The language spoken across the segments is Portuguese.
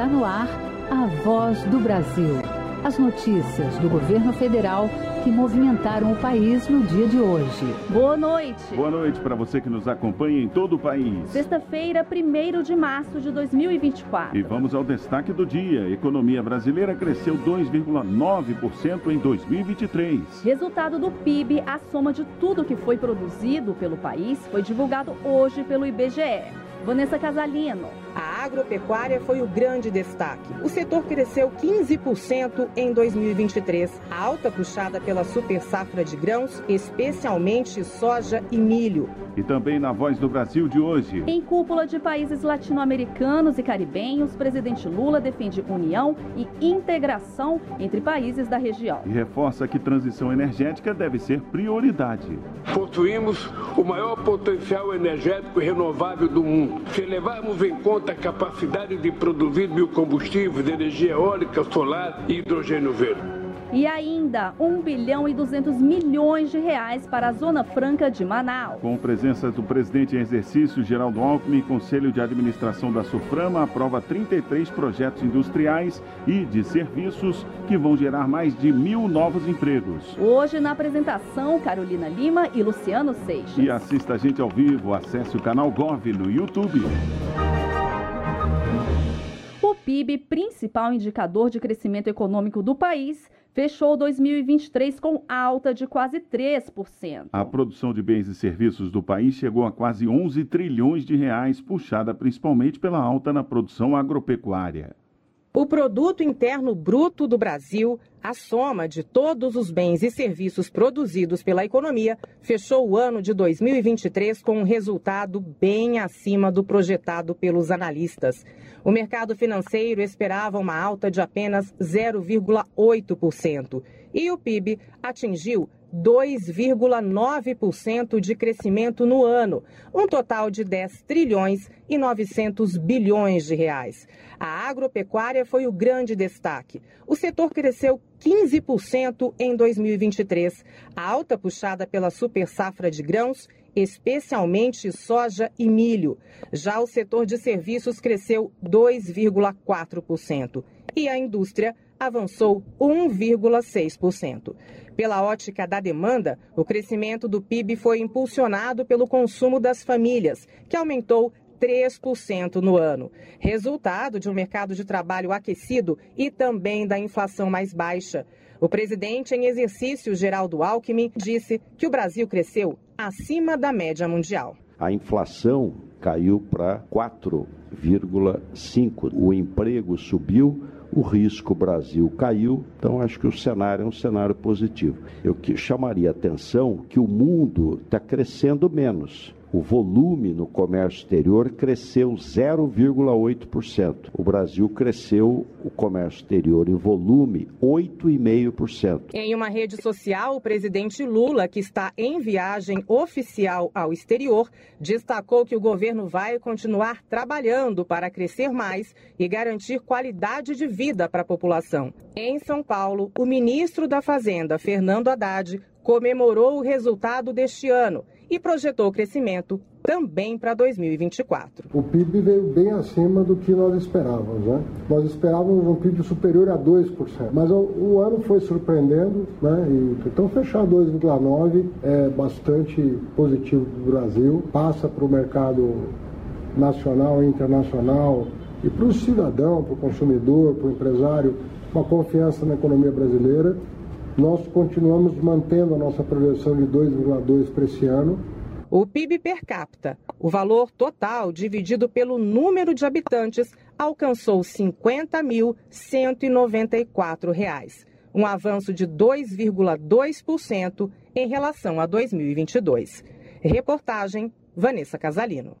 Está no ar a voz do Brasil. As notícias do governo federal que movimentaram o país no dia de hoje. Boa noite. Boa noite para você que nos acompanha em todo o país. Sexta-feira, 1 de março de 2024. E vamos ao destaque do dia. A economia brasileira cresceu 2,9% em 2023. Resultado do PIB, a soma de tudo que foi produzido pelo país, foi divulgado hoje pelo IBGE. Vanessa Casalino. A agropecuária foi o grande destaque. O setor cresceu 15% em 2023, alta puxada pela super safra de grãos, especialmente soja e milho. E também na Voz do Brasil de hoje. Em cúpula de países latino-americanos e caribenhos, presidente Lula defende união e integração entre países da região. E reforça que transição energética deve ser prioridade. Possuímos o maior potencial energético renovável do mundo. Se levarmos em conta a capacidade de produzir biocombustíveis, energia eólica, solar e hidrogênio verde. E ainda 1 bilhão e 200 milhões de reais para a Zona Franca de Manaus. Com presença do presidente em exercício, Geraldo Alckmin, Conselho de Administração da Suframa aprova 33 projetos industriais e de serviços que vão gerar mais de mil novos empregos. Hoje, na apresentação, Carolina Lima e Luciano Seixas. E assista a gente ao vivo, acesse o canal Gov no YouTube. O PIB, principal indicador de crescimento econômico do país, fechou 2023 com alta de quase 3%. A produção de bens e serviços do país chegou a quase 11 trilhões de reais, puxada principalmente pela alta na produção agropecuária. O produto interno bruto do Brasil, a soma de todos os bens e serviços produzidos pela economia, fechou o ano de 2023 com um resultado bem acima do projetado pelos analistas. O mercado financeiro esperava uma alta de apenas 0,8% e o PIB atingiu 2,9% de crescimento no ano, um total de 10 trilhões e 900 bilhões de reais. A agropecuária foi o grande destaque. O setor cresceu 15% em 2023, alta puxada pela super safra de grãos, especialmente soja e milho. Já o setor de serviços cresceu 2,4% e a indústria avançou 1,6%. Pela ótica da demanda, o crescimento do PIB foi impulsionado pelo consumo das famílias, que aumentou 3% no ano, resultado de um mercado de trabalho aquecido e também da inflação mais baixa. O presidente em exercício, Geraldo Alckmin, disse que o Brasil cresceu acima da média mundial. A inflação caiu para 4,5%. O emprego subiu o risco Brasil caiu, então acho que o cenário é um cenário positivo. Eu que chamaria a atenção que o mundo está crescendo menos o volume no comércio exterior cresceu 0,8%. O Brasil cresceu o comércio exterior em volume 8,5%. Em uma rede social, o presidente Lula, que está em viagem oficial ao exterior, destacou que o governo vai continuar trabalhando para crescer mais e garantir qualidade de vida para a população. Em São Paulo, o ministro da Fazenda, Fernando Haddad, comemorou o resultado deste ano e projetou crescimento também para 2024. O PIB veio bem acima do que nós esperávamos. Né? Nós esperávamos um PIB superior a 2%, mas o, o ano foi surpreendendo, né? E, então fechar 2,9% é bastante positivo para o Brasil, passa para o mercado nacional e internacional e para o cidadão, para o consumidor, para o empresário, uma confiança na economia brasileira nós continuamos mantendo a nossa projeção de 2,2 para esse ano. O PIB per capita, o valor total dividido pelo número de habitantes, alcançou R$ 50.194, um avanço de 2,2% em relação a 2022. Reportagem Vanessa Casalino.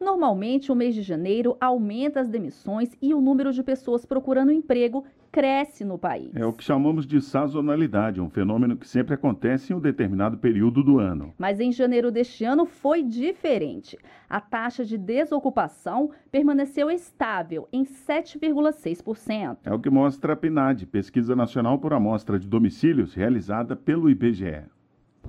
Normalmente, o mês de janeiro aumenta as demissões e o número de pessoas procurando emprego cresce no país. É o que chamamos de sazonalidade, um fenômeno que sempre acontece em um determinado período do ano. Mas em janeiro deste ano foi diferente. A taxa de desocupação permaneceu estável em 7,6%. É o que mostra a PNAD, Pesquisa Nacional por Amostra de Domicílios, realizada pelo IBGE.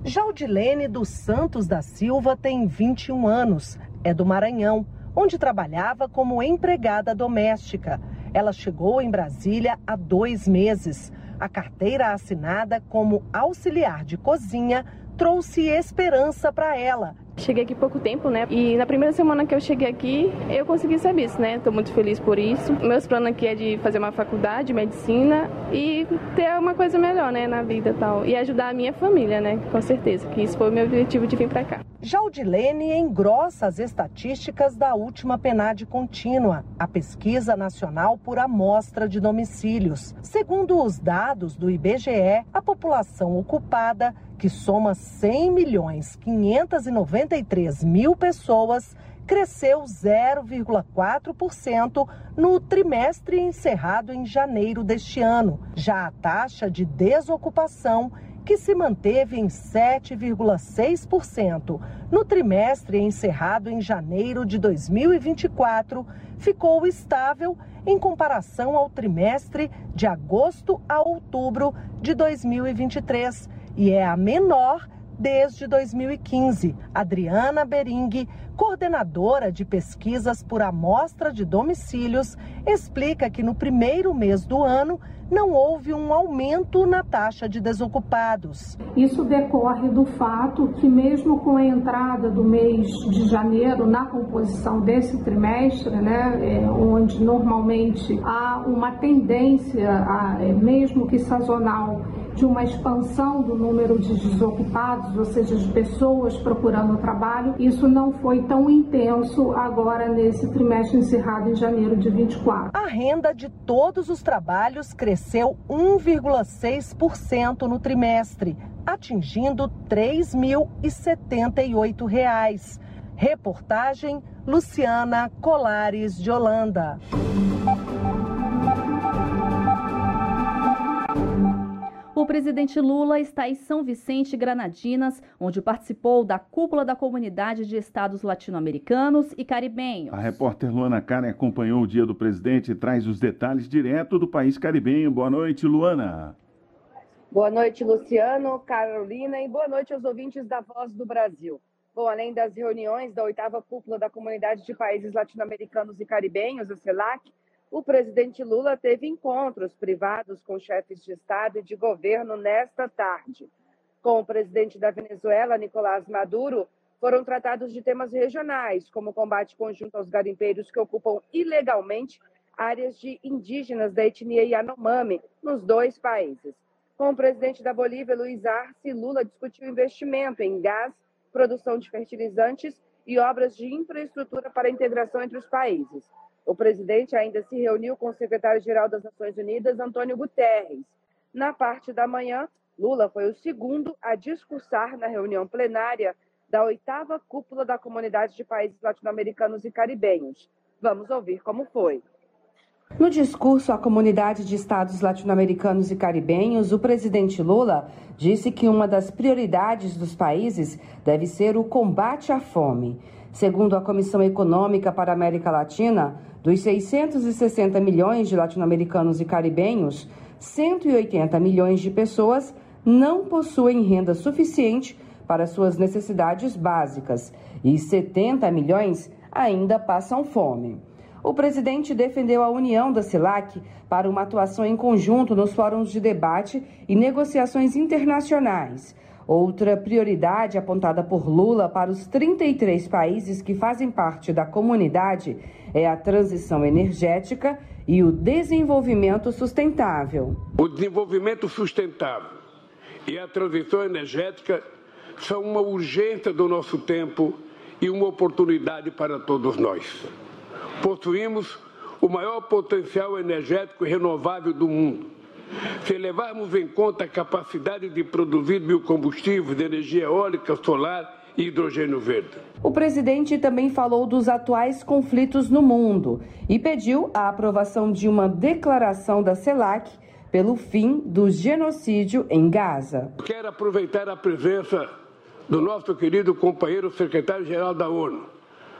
Jaldilene dos Santos da Silva tem 21 anos, é do Maranhão, onde trabalhava como empregada doméstica. Ela chegou em Brasília há dois meses. A carteira assinada como auxiliar de cozinha trouxe esperança para ela Cheguei aqui pouco tempo, né? E na primeira semana que eu cheguei aqui, eu consegui serviço, né? Tô muito feliz por isso. Meus planos aqui é de fazer uma faculdade, medicina e ter uma coisa melhor, né, na vida e tal. E ajudar a minha família, né? Com certeza, que isso foi o meu objetivo de vir para cá. Jaldilene engrossa as estatísticas da última PNAD contínua, a pesquisa nacional por amostra de domicílios. Segundo os dados do IBGE, a população ocupada que soma 100 milhões 593 mil pessoas, cresceu 0,4% no trimestre encerrado em janeiro deste ano. Já a taxa de desocupação, que se manteve em 7,6% no trimestre encerrado em janeiro de 2024, ficou estável em comparação ao trimestre de agosto a outubro de 2023 e é a menor desde 2015. Adriana Bering, coordenadora de pesquisas por amostra de domicílios, explica que no primeiro mês do ano não houve um aumento na taxa de desocupados. Isso decorre do fato que, mesmo com a entrada do mês de janeiro na composição desse trimestre, né, é, onde normalmente há uma tendência, a, é, mesmo que sazonal, de uma expansão do número de desocupados, ou seja, de pessoas procurando trabalho, isso não foi tão intenso agora nesse trimestre encerrado em janeiro de 24. A renda de todos os trabalhos cresceu 1,6% no trimestre, atingindo R$ 3.078. Reportagem Luciana Colares de Holanda. O presidente Lula está em São Vicente, Granadinas, onde participou da cúpula da comunidade de estados latino-americanos e caribenhos. A repórter Luana Karen acompanhou o dia do presidente e traz os detalhes direto do país caribenho. Boa noite, Luana. Boa noite, Luciano, Carolina e boa noite aos ouvintes da Voz do Brasil. Bom, além das reuniões da oitava cúpula da comunidade de países latino-americanos e caribenhos, a CELAC, o presidente Lula teve encontros privados com chefes de Estado e de governo nesta tarde. Com o presidente da Venezuela, Nicolás Maduro, foram tratados de temas regionais, como o combate conjunto aos garimpeiros que ocupam ilegalmente áreas de indígenas da etnia Yanomami nos dois países. Com o presidente da Bolívia, Luiz Arce, Lula discutiu investimento em gás, produção de fertilizantes e obras de infraestrutura para a integração entre os países. O presidente ainda se reuniu com o secretário-geral das Nações Unidas, Antônio Guterres. Na parte da manhã, Lula foi o segundo a discursar na reunião plenária da oitava cúpula da Comunidade de Países Latino-Americanos e Caribenhos. Vamos ouvir como foi. No discurso à comunidade de estados latino-americanos e caribenhos, o presidente Lula disse que uma das prioridades dos países deve ser o combate à fome. Segundo a Comissão Econômica para a América Latina, dos 660 milhões de latino-americanos e caribenhos, 180 milhões de pessoas não possuem renda suficiente para suas necessidades básicas e 70 milhões ainda passam fome. O presidente defendeu a união da CELAC para uma atuação em conjunto nos fóruns de debate e negociações internacionais Outra prioridade apontada por Lula para os 33 países que fazem parte da comunidade é a transição energética e o desenvolvimento sustentável. O desenvolvimento sustentável e a transição energética são uma urgência do nosso tempo e uma oportunidade para todos nós. Possuímos o maior potencial energético renovável do mundo se levarmos em conta a capacidade de produzir biocombustíveis de energia eólica, solar e hidrogênio verde. O presidente também falou dos atuais conflitos no mundo e pediu a aprovação de uma declaração da CELAC pelo fim do genocídio em Gaza. Quero aproveitar a presença do nosso querido companheiro secretário-geral da ONU,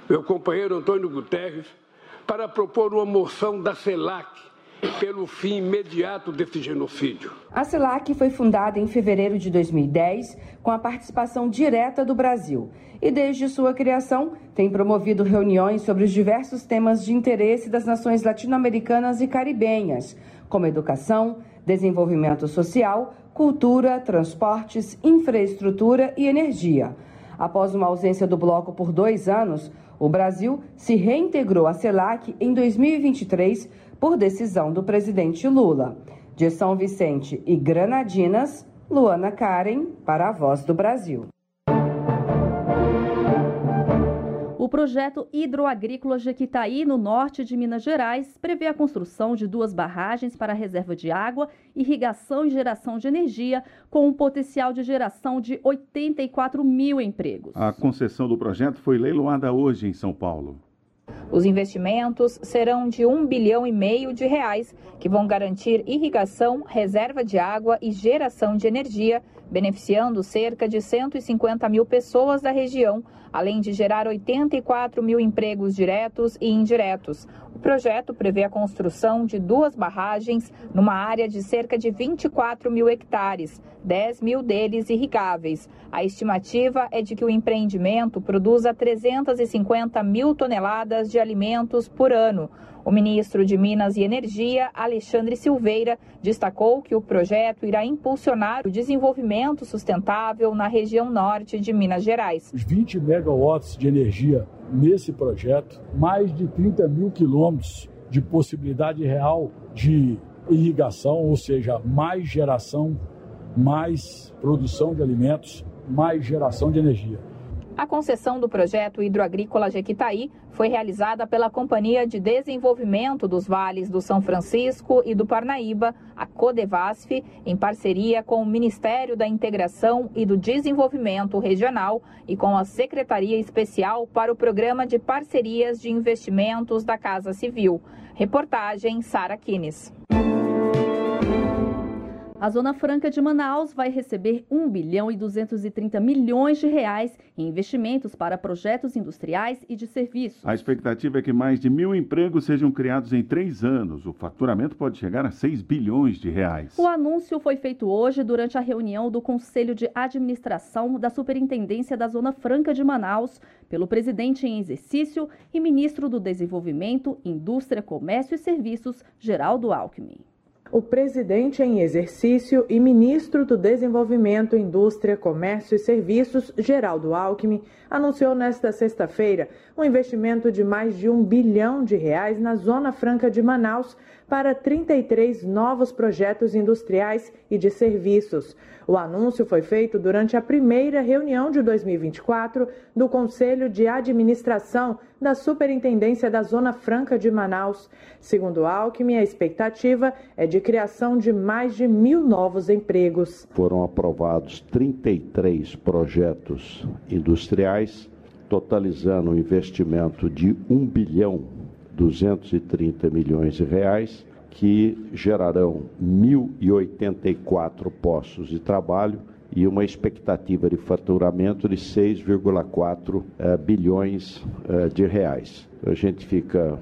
meu companheiro Antônio Guterres, para propor uma moção da CELAC pelo fim imediato desse genocídio. A CELAC foi fundada em fevereiro de 2010 com a participação direta do Brasil e, desde sua criação, tem promovido reuniões sobre os diversos temas de interesse das nações latino-americanas e caribenhas, como educação, desenvolvimento social, cultura, transportes, infraestrutura e energia. Após uma ausência do bloco por dois anos, o Brasil se reintegrou à CELAC em 2023 por decisão do presidente Lula. De São Vicente e Granadinas, Luana Karen, para a Voz do Brasil. O projeto hidroagrícola Jequitaí, no norte de Minas Gerais, prevê a construção de duas barragens para reserva de água, irrigação e geração de energia, com um potencial de geração de 84 mil empregos. A concessão do projeto foi leiloada hoje em São Paulo. Os investimentos serão de um bilhão e meio de reais, que vão garantir irrigação, reserva de água e geração de energia, beneficiando cerca de 150 mil pessoas da região, além de gerar 84 mil empregos diretos e indiretos. O projeto prevê a construção de duas barragens numa área de cerca de 24 mil hectares, 10 mil deles irrigáveis. A estimativa é de que o empreendimento produza 350 mil toneladas de alimentos por ano. O ministro de Minas e Energia, Alexandre Silveira, destacou que o projeto irá impulsionar o desenvolvimento sustentável na região norte de Minas Gerais. Os 20 megawatts de energia nesse projeto, mais de 30 mil quilômetros de possibilidade real de irrigação, ou seja, mais geração, mais produção de alimentos, mais geração de energia. A concessão do projeto hidroagrícola Jequitaí foi realizada pela Companhia de Desenvolvimento dos Vales do São Francisco e do Parnaíba, a Codevasf, em parceria com o Ministério da Integração e do Desenvolvimento Regional e com a Secretaria Especial para o Programa de Parcerias de Investimentos da Casa Civil. Reportagem Sara Kines. A Zona Franca de Manaus vai receber 1 bilhão e 230 milhões de reais em investimentos para projetos industriais e de serviços. A expectativa é que mais de mil empregos sejam criados em três anos. O faturamento pode chegar a 6 bilhões de reais. O anúncio foi feito hoje durante a reunião do Conselho de Administração da Superintendência da Zona Franca de Manaus, pelo presidente em exercício e ministro do Desenvolvimento, Indústria, Comércio e Serviços, Geraldo Alckmin o presidente em exercício e ministro do Desenvolvimento, Indústria, Comércio e Serviços, Geraldo Alckmin, anunciou nesta sexta-feira um investimento de mais de um bilhão de reais na Zona Franca de Manaus para 33 novos projetos industriais e de serviços. O anúncio foi feito durante a primeira reunião de 2024 do Conselho de Administração da Superintendência da Zona Franca de Manaus. Segundo Alckmin, a expectativa é de criação de mais de mil novos empregos. Foram aprovados 33 projetos industriais, totalizando um investimento de 1 bilhão 230 milhões de reais, que gerarão 1.084 postos de trabalho e uma expectativa de faturamento de 6,4 eh, bilhões eh, de reais. A gente fica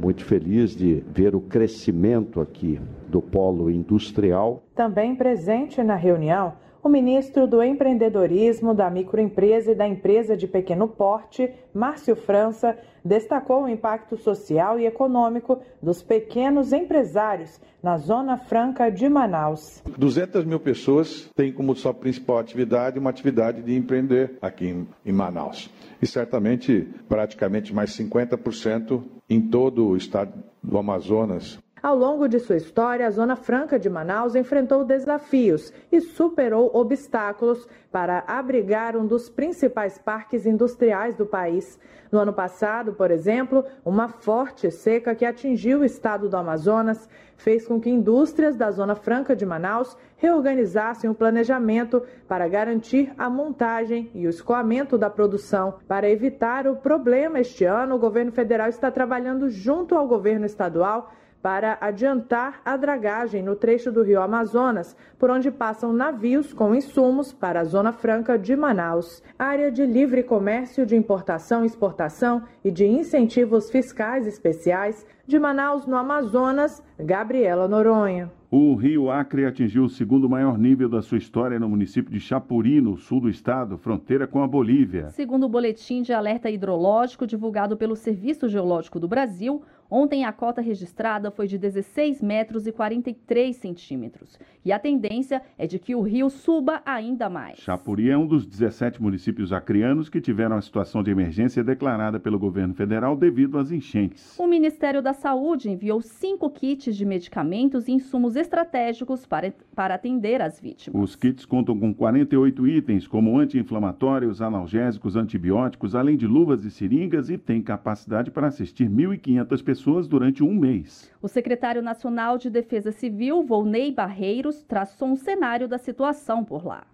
muito feliz de ver o crescimento aqui do polo industrial. Também presente na reunião, o ministro do Empreendedorismo, da Microempresa e da Empresa de Pequeno Porte, Márcio França, destacou o impacto social e econômico dos pequenos empresários na Zona Franca de Manaus. 200 mil pessoas têm como sua principal atividade uma atividade de empreender aqui em Manaus. E certamente, praticamente mais 50% em todo o estado do Amazonas ao longo de sua história, a Zona Franca de Manaus enfrentou desafios e superou obstáculos para abrigar um dos principais parques industriais do país. No ano passado, por exemplo, uma forte seca que atingiu o estado do Amazonas fez com que indústrias da Zona Franca de Manaus reorganizassem o planejamento para garantir a montagem e o escoamento da produção. Para evitar o problema este ano, o governo federal está trabalhando junto ao governo estadual para adiantar a dragagem no trecho do rio Amazonas, por onde passam navios com insumos para a Zona Franca de Manaus. Área de livre comércio de importação e exportação e de incentivos fiscais especiais de Manaus, no Amazonas, Gabriela Noronha. O rio Acre atingiu o segundo maior nível da sua história no município de Chapuri, no sul do estado, fronteira com a Bolívia. Segundo o boletim de alerta hidrológico divulgado pelo Serviço Geológico do Brasil, Ontem a cota registrada foi de 16 metros e 43 centímetros. E a tendência é de que o rio suba ainda mais. Chapuri é um dos 17 municípios acrianos que tiveram a situação de emergência declarada pelo governo federal devido às enchentes. O Ministério da Saúde enviou cinco kits de medicamentos e insumos estratégicos para, para atender as vítimas. Os kits contam com 48 itens, como anti-inflamatórios, analgésicos, antibióticos, além de luvas e seringas, e tem capacidade para assistir 1.500 pessoas pessoas durante um mês. O secretário nacional de Defesa Civil, Volney Barreiros, traçou um cenário da situação por lá.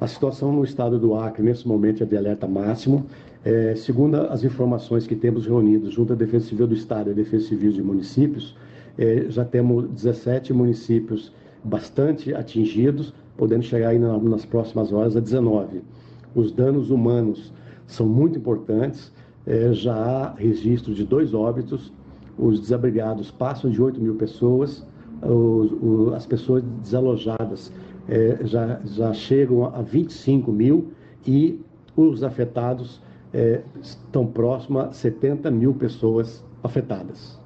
A situação no estado do Acre, nesse momento, é de alerta máximo. É, segundo as informações que temos reunidas junto à Defesa Civil do Estado e à Defesa Civil de municípios, é, já temos 17 municípios bastante atingidos, podendo chegar aí nas próximas horas a 19. Os danos humanos são muito importantes é, já há registro de dois óbitos, os desabrigados passam de 8 mil pessoas, os, o, as pessoas desalojadas é, já, já chegam a 25 mil e os afetados é, estão próximos a 70 mil pessoas afetadas.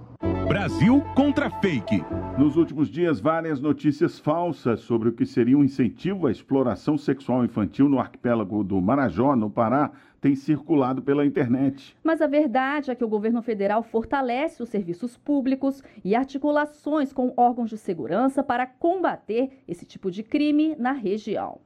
Brasil contra fake. Nos últimos dias, várias notícias falsas sobre o que seria um incentivo à exploração sexual infantil no arquipélago do Marajó, no Pará, têm circulado pela internet. Mas a verdade é que o governo federal fortalece os serviços públicos e articulações com órgãos de segurança para combater esse tipo de crime na região.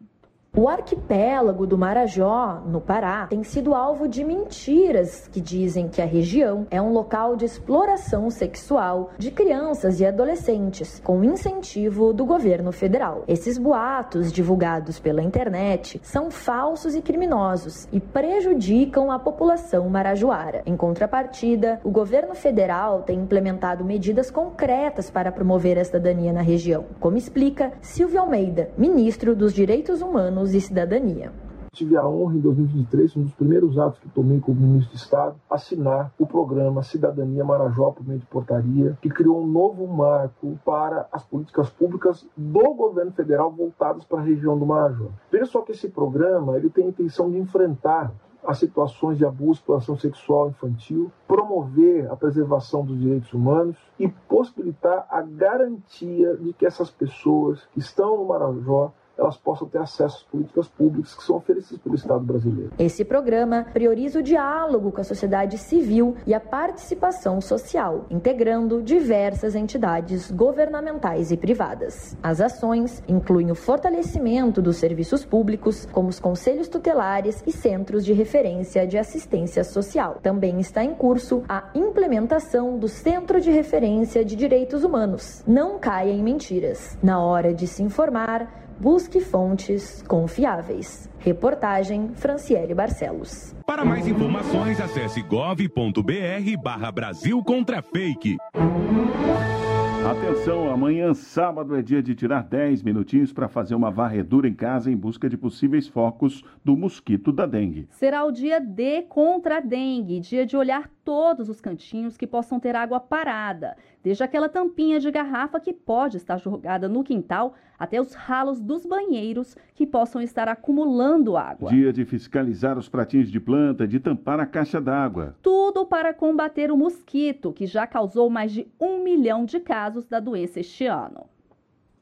O arquipélago do Marajó, no Pará, tem sido alvo de mentiras que dizem que a região é um local de exploração sexual de crianças e adolescentes, com incentivo do governo federal. Esses boatos, divulgados pela internet, são falsos e criminosos e prejudicam a população marajoara. Em contrapartida, o governo federal tem implementado medidas concretas para promover a cidadania na região, como explica Silvio Almeida, ministro dos Direitos Humanos Humanos e Cidadania. Tive a honra em 2023, um dos primeiros atos que tomei como ministro de Estado, assinar o programa Cidadania Marajó por meio de portaria, que criou um novo marco para as políticas públicas do governo federal voltadas para a região do Marajó. Veja só que esse programa ele tem a intenção de enfrentar as situações de abuso, exploração sexual infantil, promover a preservação dos direitos humanos e possibilitar a garantia de que essas pessoas que estão no Marajó elas possam ter acesso às políticas públicas que são oferecidas pelo Estado brasileiro. Esse programa prioriza o diálogo com a sociedade civil e a participação social, integrando diversas entidades governamentais e privadas. As ações incluem o fortalecimento dos serviços públicos, como os conselhos tutelares e centros de referência de assistência social. Também está em curso a implementação do Centro de Referência de Direitos Humanos. Não caia em mentiras. Na hora de se informar, Busque fontes confiáveis. Reportagem Franciele Barcelos. Para mais informações, acesse gov.br barra Brasil contra fake. Atenção, amanhã, sábado, é dia de tirar 10 minutinhos para fazer uma varredura em casa em busca de possíveis focos do mosquito da dengue. Será o dia D contra a dengue, dia de olhar todos os cantinhos que possam ter água parada, desde aquela tampinha de garrafa que pode estar jogada no quintal até os ralos dos banheiros que possam estar acumulando água. Dia de fiscalizar os pratinhos de planta, de tampar a caixa d'água. Tudo para combater o mosquito, que já causou mais de um milhão de casos da doença este ano.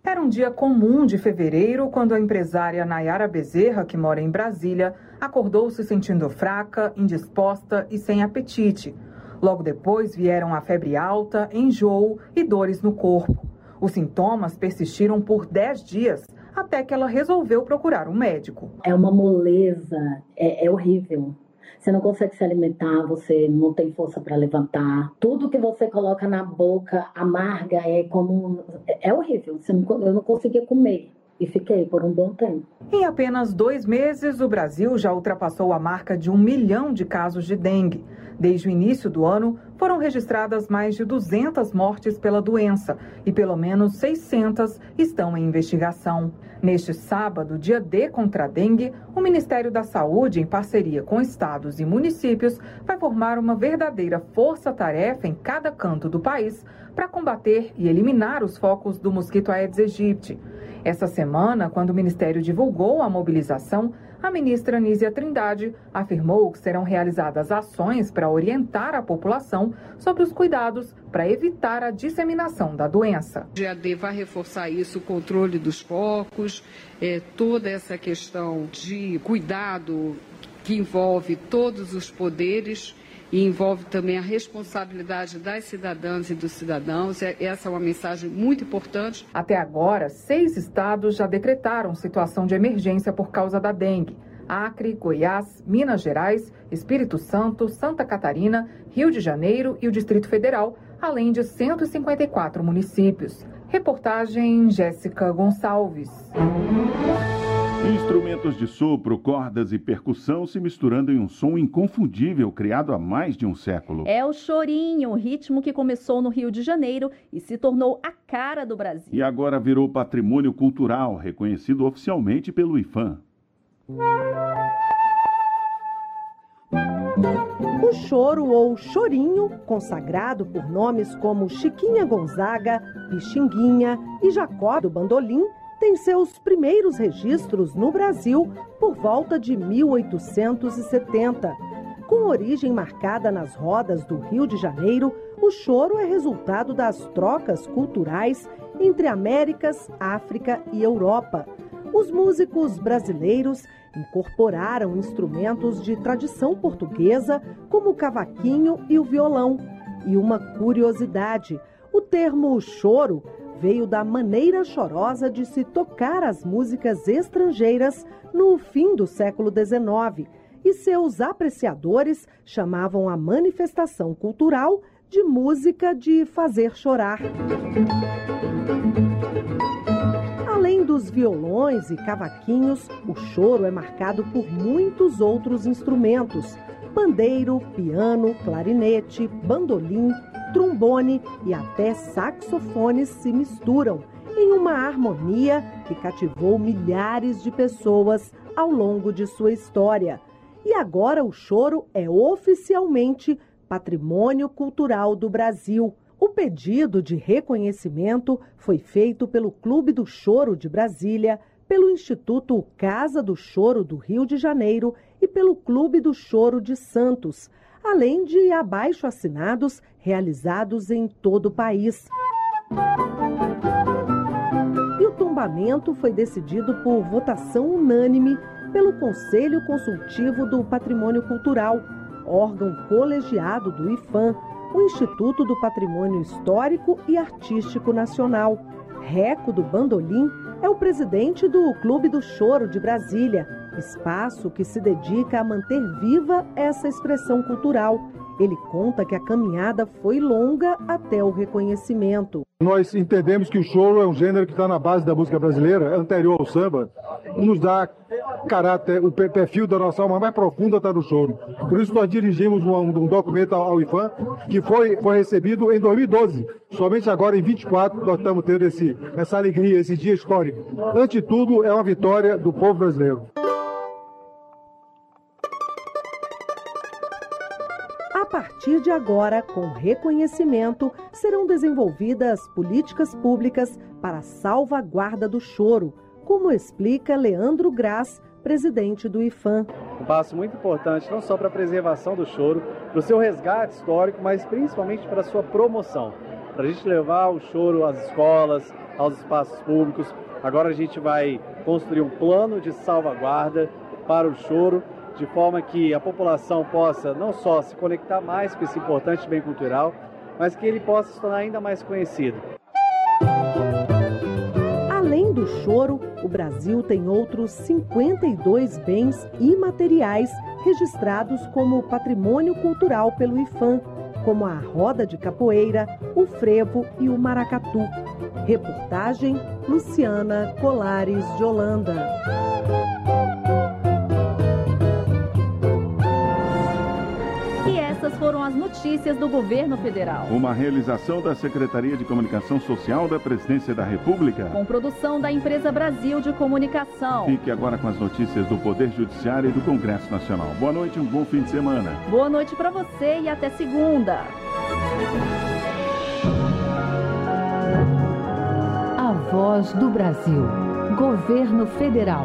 Era um dia comum de fevereiro quando a empresária Nayara Bezerra, que mora em Brasília, acordou se sentindo fraca, indisposta e sem apetite. Logo depois vieram a febre alta, enjoo e dores no corpo. Os sintomas persistiram por 10 dias até que ela resolveu procurar um médico. É uma moleza, é, é horrível. Você não consegue se alimentar, você não tem força para levantar. Tudo que você coloca na boca amarga, é como. É horrível. Eu não conseguia comer e fiquei por um bom tempo. Em apenas dois meses, o Brasil já ultrapassou a marca de um milhão de casos de dengue. Desde o início do ano, foram registradas mais de 200 mortes pela doença e pelo menos 600 estão em investigação. Neste sábado, dia D contra a dengue, o Ministério da Saúde, em parceria com estados e municípios, vai formar uma verdadeira força-tarefa em cada canto do país para combater e eliminar os focos do mosquito Aedes aegypti. Essa semana, quando o Ministério divulgou a mobilização, a ministra Nízia Trindade afirmou que serão realizadas ações para orientar a população sobre os cuidados para evitar a disseminação da doença. O GAD vai reforçar isso, o controle dos focos, é, toda essa questão de cuidado que envolve todos os poderes e envolve também a responsabilidade das cidadãs e dos cidadãos. Essa é uma mensagem muito importante. Até agora, seis estados já decretaram situação de emergência por causa da dengue. Acre, Goiás, Minas Gerais, Espírito Santo, Santa Catarina, Rio de Janeiro e o Distrito Federal, além de 154 municípios. Reportagem Jéssica Gonçalves. Instrumentos de sopro, cordas e percussão se misturando em um som inconfundível criado há mais de um século. É o chorinho, ritmo que começou no Rio de Janeiro e se tornou a cara do Brasil. E agora virou patrimônio cultural, reconhecido oficialmente pelo IFAM. O choro ou chorinho, consagrado por nomes como Chiquinha Gonzaga, Pixinguinha e Jacó do Bandolim, tem seus primeiros registros no Brasil por volta de 1870. Com origem marcada nas rodas do Rio de Janeiro, o choro é resultado das trocas culturais entre Américas, África e Europa. Os músicos brasileiros incorporaram instrumentos de tradição portuguesa, como o cavaquinho e o violão. E uma curiosidade: o termo choro veio da maneira chorosa de se tocar as músicas estrangeiras no fim do século XIX, e seus apreciadores chamavam a manifestação cultural de música de fazer chorar. Além dos violões e cavaquinhos, o choro é marcado por muitos outros instrumentos: pandeiro, piano, clarinete, bandolim, trombone e até saxofones se misturam em uma harmonia que cativou milhares de pessoas ao longo de sua história. E agora o choro é oficialmente Patrimônio Cultural do Brasil. O pedido de reconhecimento foi feito pelo Clube do Choro de Brasília, pelo Instituto Casa do Choro do Rio de Janeiro e pelo Clube do Choro de Santos, além de abaixo assinados realizados em todo o país. E o tombamento foi decidido por votação unânime pelo Conselho Consultivo do Patrimônio Cultural, órgão colegiado do IFAM, o Instituto do Patrimônio Histórico e Artístico Nacional. Reco do Bandolim é o presidente do Clube do Choro de Brasília, espaço que se dedica a manter viva essa expressão cultural. Ele conta que a caminhada foi longa até o reconhecimento. Nós entendemos que o choro é um gênero que está na base da música brasileira, é anterior ao samba, nos dá caráter, o perfil da nossa alma mais profunda está no choro. Por isso nós dirigimos um, um documento ao IFAM que foi, foi recebido em 2012. Somente agora, em 24, nós estamos tendo esse, essa alegria, esse dia histórico. Ante tudo, é uma vitória do povo brasileiro. Partir de agora, com reconhecimento, serão desenvolvidas políticas públicas para a salvaguarda do choro, como explica Leandro Graz, presidente do IFAM. Um passo muito importante não só para a preservação do choro, para o seu resgate histórico, mas principalmente para a sua promoção. Para a gente levar o choro às escolas, aos espaços públicos. Agora a gente vai construir um plano de salvaguarda para o choro de forma que a população possa não só se conectar mais com esse importante bem cultural, mas que ele possa se tornar ainda mais conhecido. Além do choro, o Brasil tem outros 52 bens imateriais registrados como patrimônio cultural pelo IFAM, como a roda de capoeira, o frevo e o maracatu. Reportagem Luciana Colares de Holanda. Foram as notícias do governo federal. Uma realização da Secretaria de Comunicação Social da Presidência da República. Com produção da Empresa Brasil de Comunicação. Fique agora com as notícias do Poder Judiciário e do Congresso Nacional. Boa noite e um bom fim de semana. Boa noite para você e até segunda. A Voz do Brasil. Governo Federal.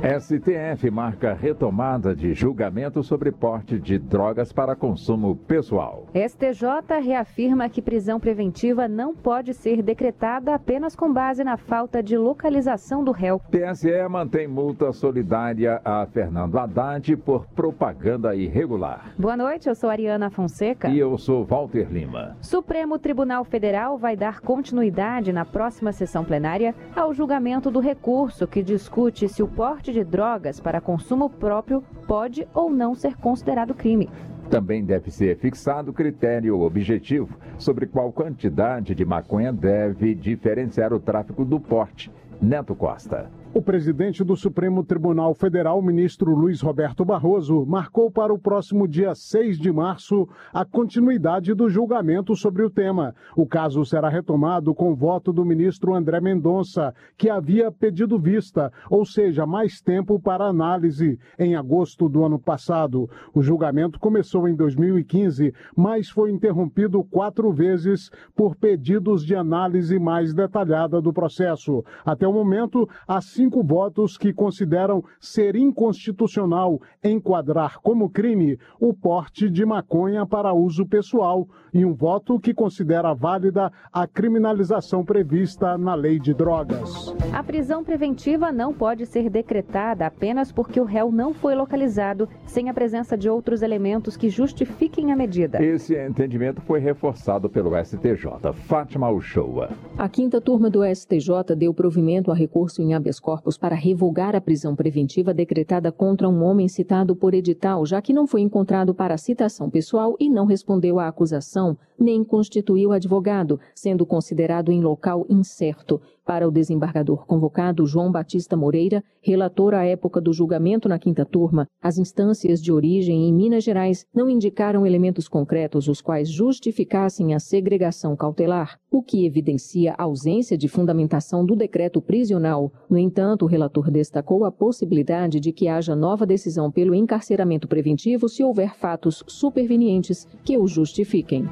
STF marca retomada de julgamento sobre porte de drogas para consumo pessoal. STJ reafirma que prisão preventiva não pode ser decretada apenas com base na falta de localização do réu. TSE mantém multa solidária a Fernando Haddad por propaganda irregular. Boa noite, eu sou Ariana Fonseca. E eu sou Walter Lima. Supremo Tribunal Federal vai dar continuidade na próxima sessão plenária ao julgamento do recurso que discute se o porte de drogas para consumo próprio pode ou não ser considerado crime. Também deve ser fixado critério objetivo sobre qual quantidade de maconha deve diferenciar o tráfico do porte. Neto Costa. O presidente do Supremo Tribunal Federal, ministro Luiz Roberto Barroso, marcou para o próximo dia 6 de março a continuidade do julgamento sobre o tema. O caso será retomado com voto do ministro André Mendonça, que havia pedido vista, ou seja, mais tempo para análise, em agosto do ano passado. O julgamento começou em 2015, mas foi interrompido quatro vezes por pedidos de análise mais detalhada do processo. Até o momento, há cinco votos que consideram ser inconstitucional enquadrar como crime o porte de maconha para uso pessoal e um voto que considera válida a criminalização prevista na lei de drogas. A prisão preventiva não pode ser decretada apenas porque o réu não foi localizado sem a presença de outros elementos que justifiquem a medida. Esse entendimento foi reforçado pelo STJ. Fátima Uchoa. A quinta turma do STJ deu provimento a recurso em habeas corpus para revogar a prisão preventiva decretada contra um homem citado por edital, já que não foi encontrado para citação pessoal e não respondeu à acusação, nem constituiu advogado, sendo considerado em local incerto. Para o desembargador convocado João Batista Moreira, relator à época do julgamento na quinta turma, as instâncias de origem em Minas Gerais não indicaram elementos concretos os quais justificassem a segregação cautelar, o que evidencia a ausência de fundamentação do decreto prisional. No entanto, o relator destacou a possibilidade de que haja nova decisão pelo encarceramento preventivo se houver fatos supervenientes que o justifiquem.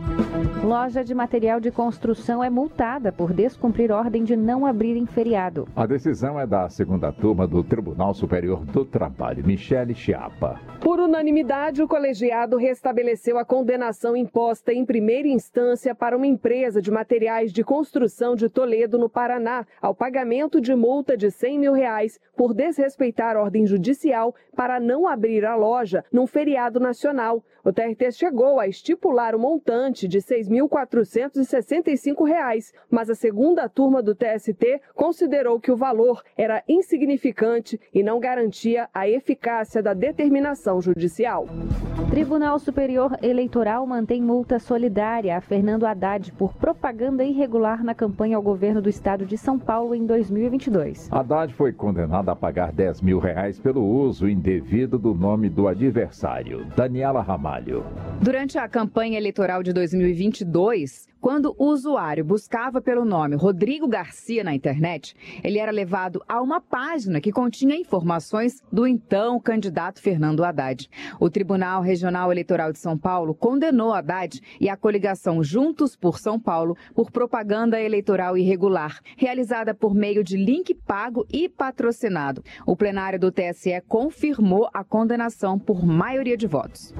Loja de material de construção é multada por descumprir ordem de não abrir em feriado. A decisão é da segunda turma do Tribunal Superior do Trabalho, Michele Chiapa. Por unanimidade, o colegiado restabeleceu a condenação imposta em primeira instância para uma empresa de materiais de construção de Toledo, no Paraná, ao pagamento de multa de 100 mil reais por desrespeitar ordem judicial para não abrir a loja num feriado nacional. O TRT chegou a estipular o montante de R$ 6.465, mas a segunda turma do TST considerou que o valor era insignificante e não garantia a eficácia da determinação judicial. Tribunal Superior Eleitoral mantém multa solidária a Fernando Haddad por propaganda irregular na campanha ao governo do estado de São Paulo em 2022. Haddad foi condenado a pagar 10 mil reais pelo uso indevido do nome do adversário, Daniela Ramalho. Durante a campanha eleitoral de 2022, 2022, quando o usuário buscava pelo nome Rodrigo Garcia na internet, ele era levado a uma página que continha informações do então candidato Fernando Haddad. O Tribunal Regional Eleitoral de São Paulo condenou Haddad e a coligação Juntos por São Paulo por propaganda eleitoral irregular, realizada por meio de link pago e patrocinado. O plenário do TSE confirmou a condenação por maioria de votos.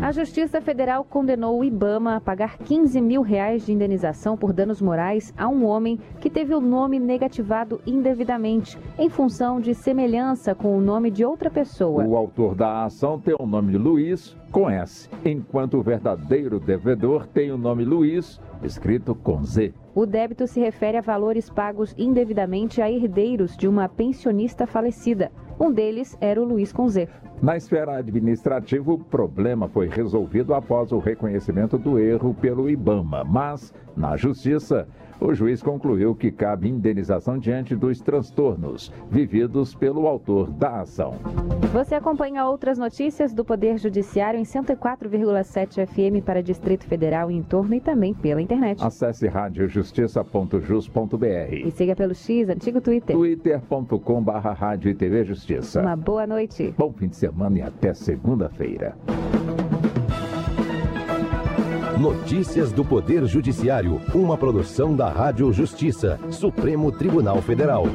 A Justiça Federal condenou o Ibama a pagar 15 mil reais de indenização por danos morais a um homem que teve o nome negativado indevidamente, em função de semelhança com o nome de outra pessoa. O autor da ação tem o nome Luiz com S, enquanto o verdadeiro devedor tem o nome Luiz, escrito com Z. O débito se refere a valores pagos indevidamente a herdeiros de uma pensionista falecida. Um deles era o Luiz com Z. Na esfera administrativa, o problema foi resolvido após o reconhecimento do erro pelo IBAMA, mas, na Justiça, o juiz concluiu que cabe indenização diante dos transtornos vividos pelo autor da ação. Você acompanha outras notícias do Poder Judiciário em 104,7 FM para Distrito Federal e em torno e também pela internet. Acesse radiojustiça.jus.br e siga pelo X, antigo Twitter. twitter.com.br Rádio e TV Justiça. Uma boa noite. Bom fim de semana e até segunda-feira. Notícias do Poder Judiciário, uma produção da Rádio Justiça, Supremo Tribunal Federal.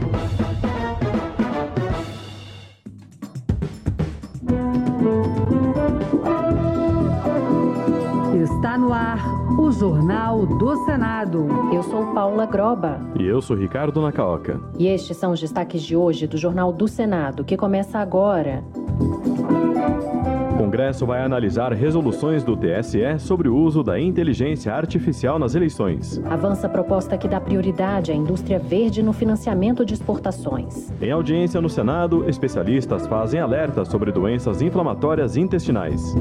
Está no ar o Jornal do Senado. Eu sou Paula Groba. E eu sou Ricardo Nacaoca. E estes são os destaques de hoje do Jornal do Senado, que começa agora. O Congresso vai analisar resoluções do TSE sobre o uso da inteligência artificial nas eleições. Avança a proposta que dá prioridade à indústria verde no financiamento de exportações. Em audiência no Senado, especialistas fazem alerta sobre doenças inflamatórias intestinais.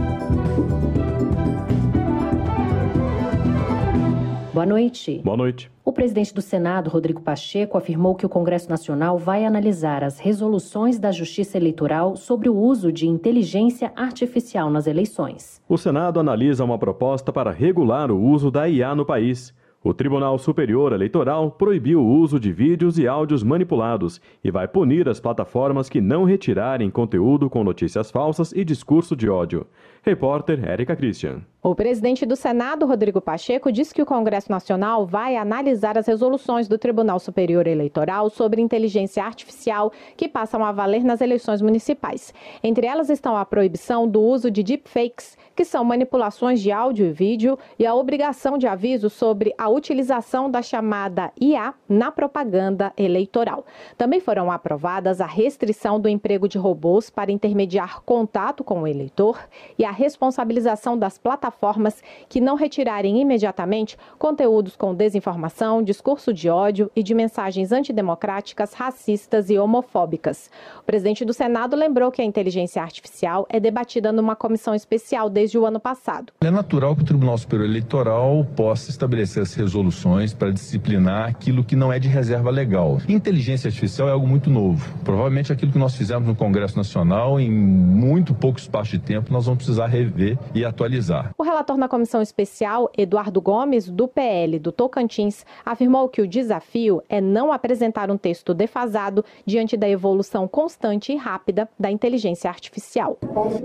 Boa noite. Boa noite. O presidente do Senado, Rodrigo Pacheco, afirmou que o Congresso Nacional vai analisar as resoluções da Justiça Eleitoral sobre o uso de inteligência artificial nas eleições. O Senado analisa uma proposta para regular o uso da IA no país. O Tribunal Superior Eleitoral proibiu o uso de vídeos e áudios manipulados e vai punir as plataformas que não retirarem conteúdo com notícias falsas e discurso de ódio. Repórter Érica Christian. O presidente do Senado, Rodrigo Pacheco, disse que o Congresso Nacional vai analisar as resoluções do Tribunal Superior Eleitoral sobre inteligência artificial que passam a valer nas eleições municipais. Entre elas estão a proibição do uso de deepfakes, que são manipulações de áudio e vídeo, e a obrigação de aviso sobre a utilização da chamada IA na propaganda eleitoral. Também foram aprovadas a restrição do emprego de robôs para intermediar contato com o eleitor e a responsabilização das plataformas que não retirarem imediatamente conteúdos com desinformação, discurso de ódio e de mensagens antidemocráticas, racistas e homofóbicas. O presidente do Senado lembrou que a inteligência artificial é debatida numa comissão especial desde o ano passado. É natural que o Tribunal Superior Eleitoral possa estabelecer as resoluções para disciplinar aquilo que não é de reserva legal. Inteligência artificial é algo muito novo. Provavelmente aquilo que nós fizemos no Congresso Nacional, em muito pouco espaço de tempo, nós vamos precisar rever e atualizar. O relator na comissão especial, Eduardo Gomes, do PL do Tocantins, afirmou que o desafio é não apresentar um texto defasado diante da evolução constante e rápida da inteligência artificial.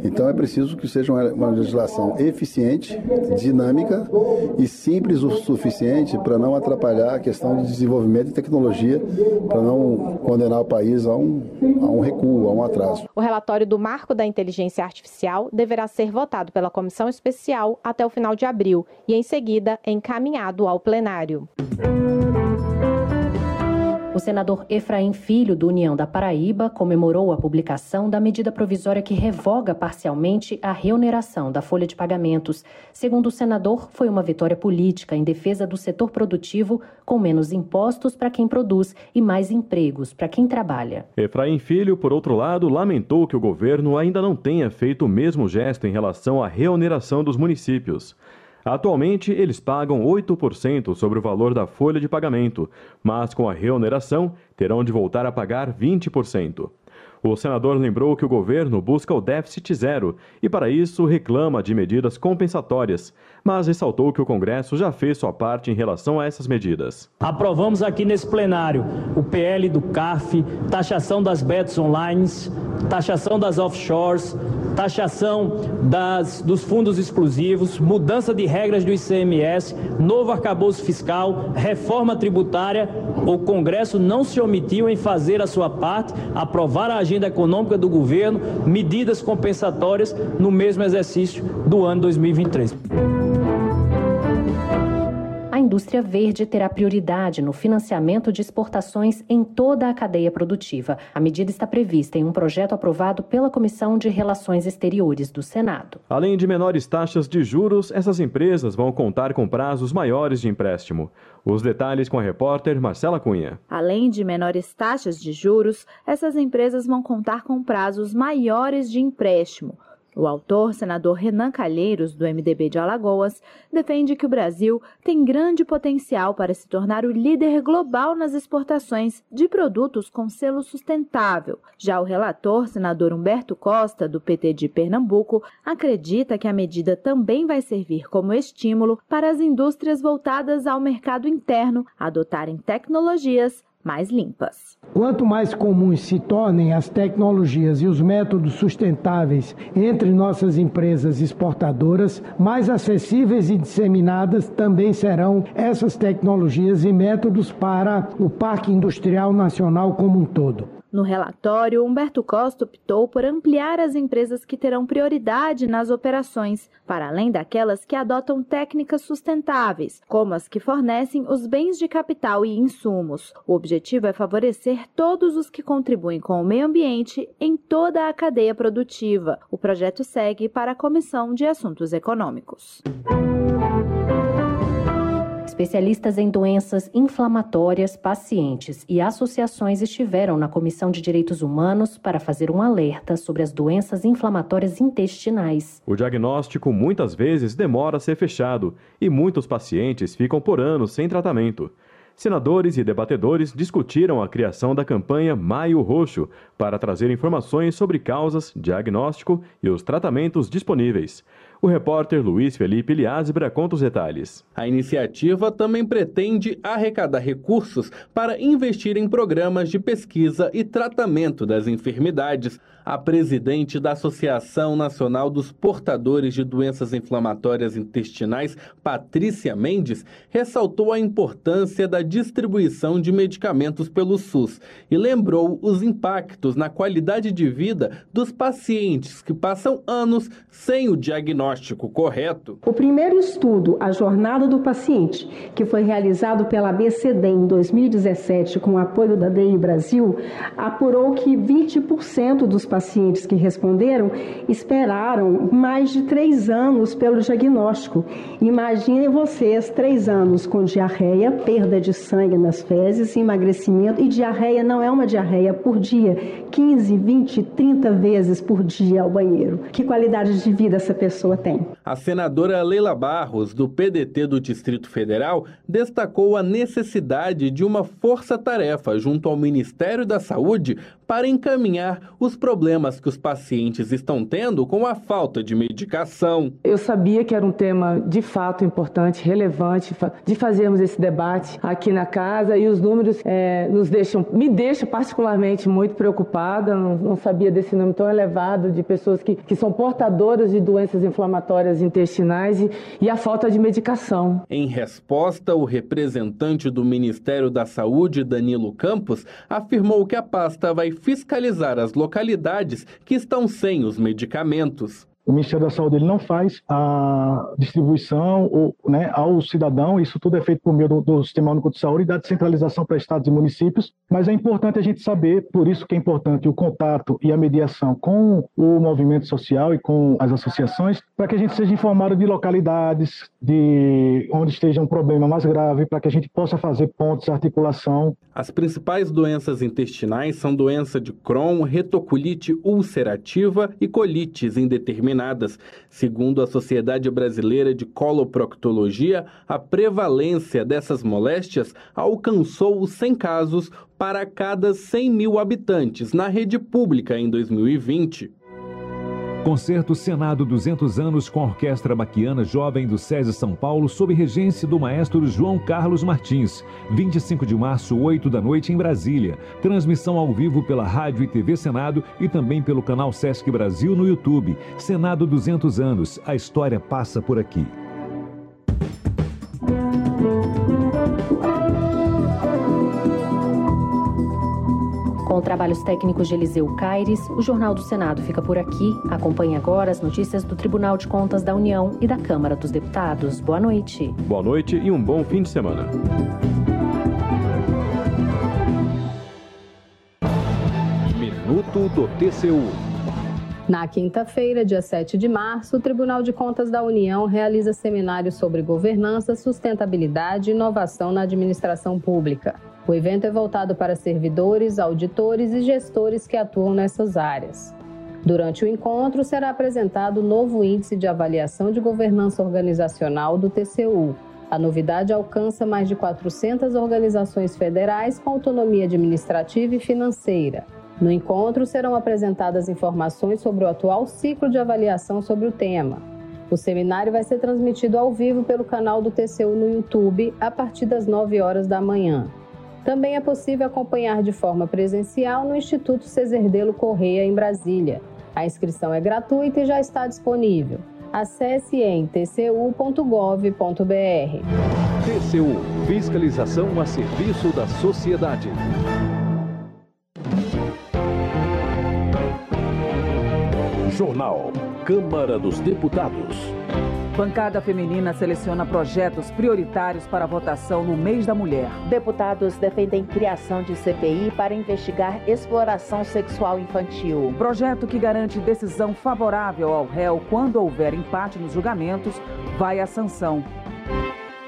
Então é preciso que seja uma legislação eficiente, dinâmica e simples o suficiente para não atrapalhar a questão de desenvolvimento de tecnologia, para não condenar o país a um, a um recuo, a um atraso. O relatório do Marco da Inteligência Artificial deverá ser votado pela comissão especial até o final de abril e, em seguida, encaminhado ao plenário. O senador Efraim Filho, do União da Paraíba, comemorou a publicação da medida provisória que revoga parcialmente a reoneração da folha de pagamentos. Segundo o senador, foi uma vitória política em defesa do setor produtivo, com menos impostos para quem produz e mais empregos para quem trabalha. Efraim Filho, por outro lado, lamentou que o governo ainda não tenha feito o mesmo gesto em relação à reoneração dos municípios. Atualmente, eles pagam 8% sobre o valor da folha de pagamento, mas com a reoneração terão de voltar a pagar 20%. O senador lembrou que o governo busca o déficit zero e, para isso, reclama de medidas compensatórias, mas ressaltou que o Congresso já fez sua parte em relação a essas medidas. Aprovamos aqui nesse plenário o PL do CAF, taxação das bets online, taxação das offshores, taxação das, dos fundos exclusivos, mudança de regras do ICMS, novo arcabouço fiscal, reforma tributária. O Congresso não se omitiu em fazer a sua parte, aprovar a agenda econômica do governo, medidas compensatórias no mesmo exercício do ano 2023. A indústria verde terá prioridade no financiamento de exportações em toda a cadeia produtiva. A medida está prevista em um projeto aprovado pela Comissão de Relações Exteriores do Senado. Além de menores taxas de juros, essas empresas vão contar com prazos maiores de empréstimo. Os detalhes com a repórter Marcela Cunha. Além de menores taxas de juros, essas empresas vão contar com prazos maiores de empréstimo. O autor, senador Renan Calheiros, do MDB de Alagoas, defende que o Brasil tem grande potencial para se tornar o líder global nas exportações de produtos com selo sustentável. Já o relator, senador Humberto Costa, do PT de Pernambuco, acredita que a medida também vai servir como estímulo para as indústrias voltadas ao mercado interno adotarem tecnologias mais limpas. Quanto mais comuns se tornem as tecnologias e os métodos sustentáveis entre nossas empresas exportadoras, mais acessíveis e disseminadas também serão essas tecnologias e métodos para o Parque Industrial Nacional como um todo. No relatório, Humberto Costa optou por ampliar as empresas que terão prioridade nas operações, para além daquelas que adotam técnicas sustentáveis, como as que fornecem os bens de capital e insumos. O objetivo é favorecer todos os que contribuem com o meio ambiente em toda a cadeia produtiva. O projeto segue para a Comissão de Assuntos Econômicos. Especialistas em doenças inflamatórias, pacientes e associações estiveram na Comissão de Direitos Humanos para fazer um alerta sobre as doenças inflamatórias intestinais. O diagnóstico muitas vezes demora a ser fechado e muitos pacientes ficam por anos sem tratamento. Senadores e debatedores discutiram a criação da campanha Maio Roxo para trazer informações sobre causas, diagnóstico e os tratamentos disponíveis. O repórter Luiz Felipe Liázebra conta os detalhes. A iniciativa também pretende arrecadar recursos para investir em programas de pesquisa e tratamento das enfermidades. A presidente da Associação Nacional dos Portadores de Doenças Inflamatórias Intestinais, Patrícia Mendes, ressaltou a importância da distribuição de medicamentos pelo SUS e lembrou os impactos na qualidade de vida dos pacientes que passam anos sem o diagnóstico correto. O primeiro estudo, A Jornada do Paciente, que foi realizado pela BCD em 2017 com o apoio da DI Brasil, apurou que 20% dos pacientes que responderam esperaram mais de três anos pelo diagnóstico. Imaginem vocês, três anos com diarreia, perda de sangue nas fezes, emagrecimento, e diarreia não é uma diarreia por dia, 15, 20, 30 vezes por dia ao banheiro. Que qualidade de vida essa pessoa tem? A senadora Leila Barros, do PDT do Distrito Federal, destacou a necessidade de uma força-tarefa junto ao Ministério da Saúde para encaminhar os problemas que os pacientes estão tendo com a falta de medicação. Eu sabia que era um tema de fato importante, relevante, de fazermos esse debate aqui na casa e os números é, nos deixam, me deixam particularmente muito preocupada. Não, não, sabia desse número tão elevado de pessoas que, que são portadoras de doenças inflamatórias intestinais e, e a falta de medicação. Em resposta, o representante do Ministério da Saúde, Danilo Campos, afirmou que a pasta vai fiscalizar as localidades que estão sem os medicamentos. O Ministério da Saúde ele não faz a distribuição ou, né, ao cidadão, isso tudo é feito por meio do, do Sistema Único de Saúde e da descentralização para estados e municípios, mas é importante a gente saber, por isso que é importante o contato e a mediação com o movimento social e com as associações, para que a gente seja informado de localidades, de onde esteja um problema mais grave, para que a gente possa fazer pontos, articulação. As principais doenças intestinais são doença de Crohn, retocolite ulcerativa e colites indeterminadas Segundo a Sociedade Brasileira de Coloproctologia, a prevalência dessas moléstias alcançou os 100 casos para cada 100 mil habitantes na rede pública em 2020. Concerto Senado 200 anos com a Orquestra Baquiana Jovem do SESI São Paulo, sob regência do maestro João Carlos Martins. 25 de março, 8 da noite, em Brasília. Transmissão ao vivo pela Rádio e TV Senado e também pelo canal Sesc Brasil no YouTube. Senado 200 anos. A história passa por aqui. Com trabalhos técnicos de Eliseu Caires, o Jornal do Senado fica por aqui. Acompanhe agora as notícias do Tribunal de Contas da União e da Câmara dos Deputados. Boa noite. Boa noite e um bom fim de semana. Minuto do TCU. Na quinta-feira, dia 7 de março, o Tribunal de Contas da União realiza seminário sobre governança, sustentabilidade e inovação na administração pública. O evento é voltado para servidores, auditores e gestores que atuam nessas áreas. Durante o encontro, será apresentado o novo Índice de Avaliação de Governança Organizacional do TCU. A novidade alcança mais de 400 organizações federais com autonomia administrativa e financeira. No encontro serão apresentadas informações sobre o atual ciclo de avaliação sobre o tema. O seminário vai ser transmitido ao vivo pelo canal do TCU no YouTube a partir das 9 horas da manhã. Também é possível acompanhar de forma presencial no Instituto Ceserdelo Correia, em Brasília. A inscrição é gratuita e já está disponível. Acesse em tcu.gov.br. TCU Fiscalização a serviço da sociedade. Jornal. Câmara dos Deputados. Bancada feminina seleciona projetos prioritários para votação no mês da mulher. Deputados defendem criação de CPI para investigar exploração sexual infantil. Projeto que garante decisão favorável ao réu quando houver empate nos julgamentos vai à sanção.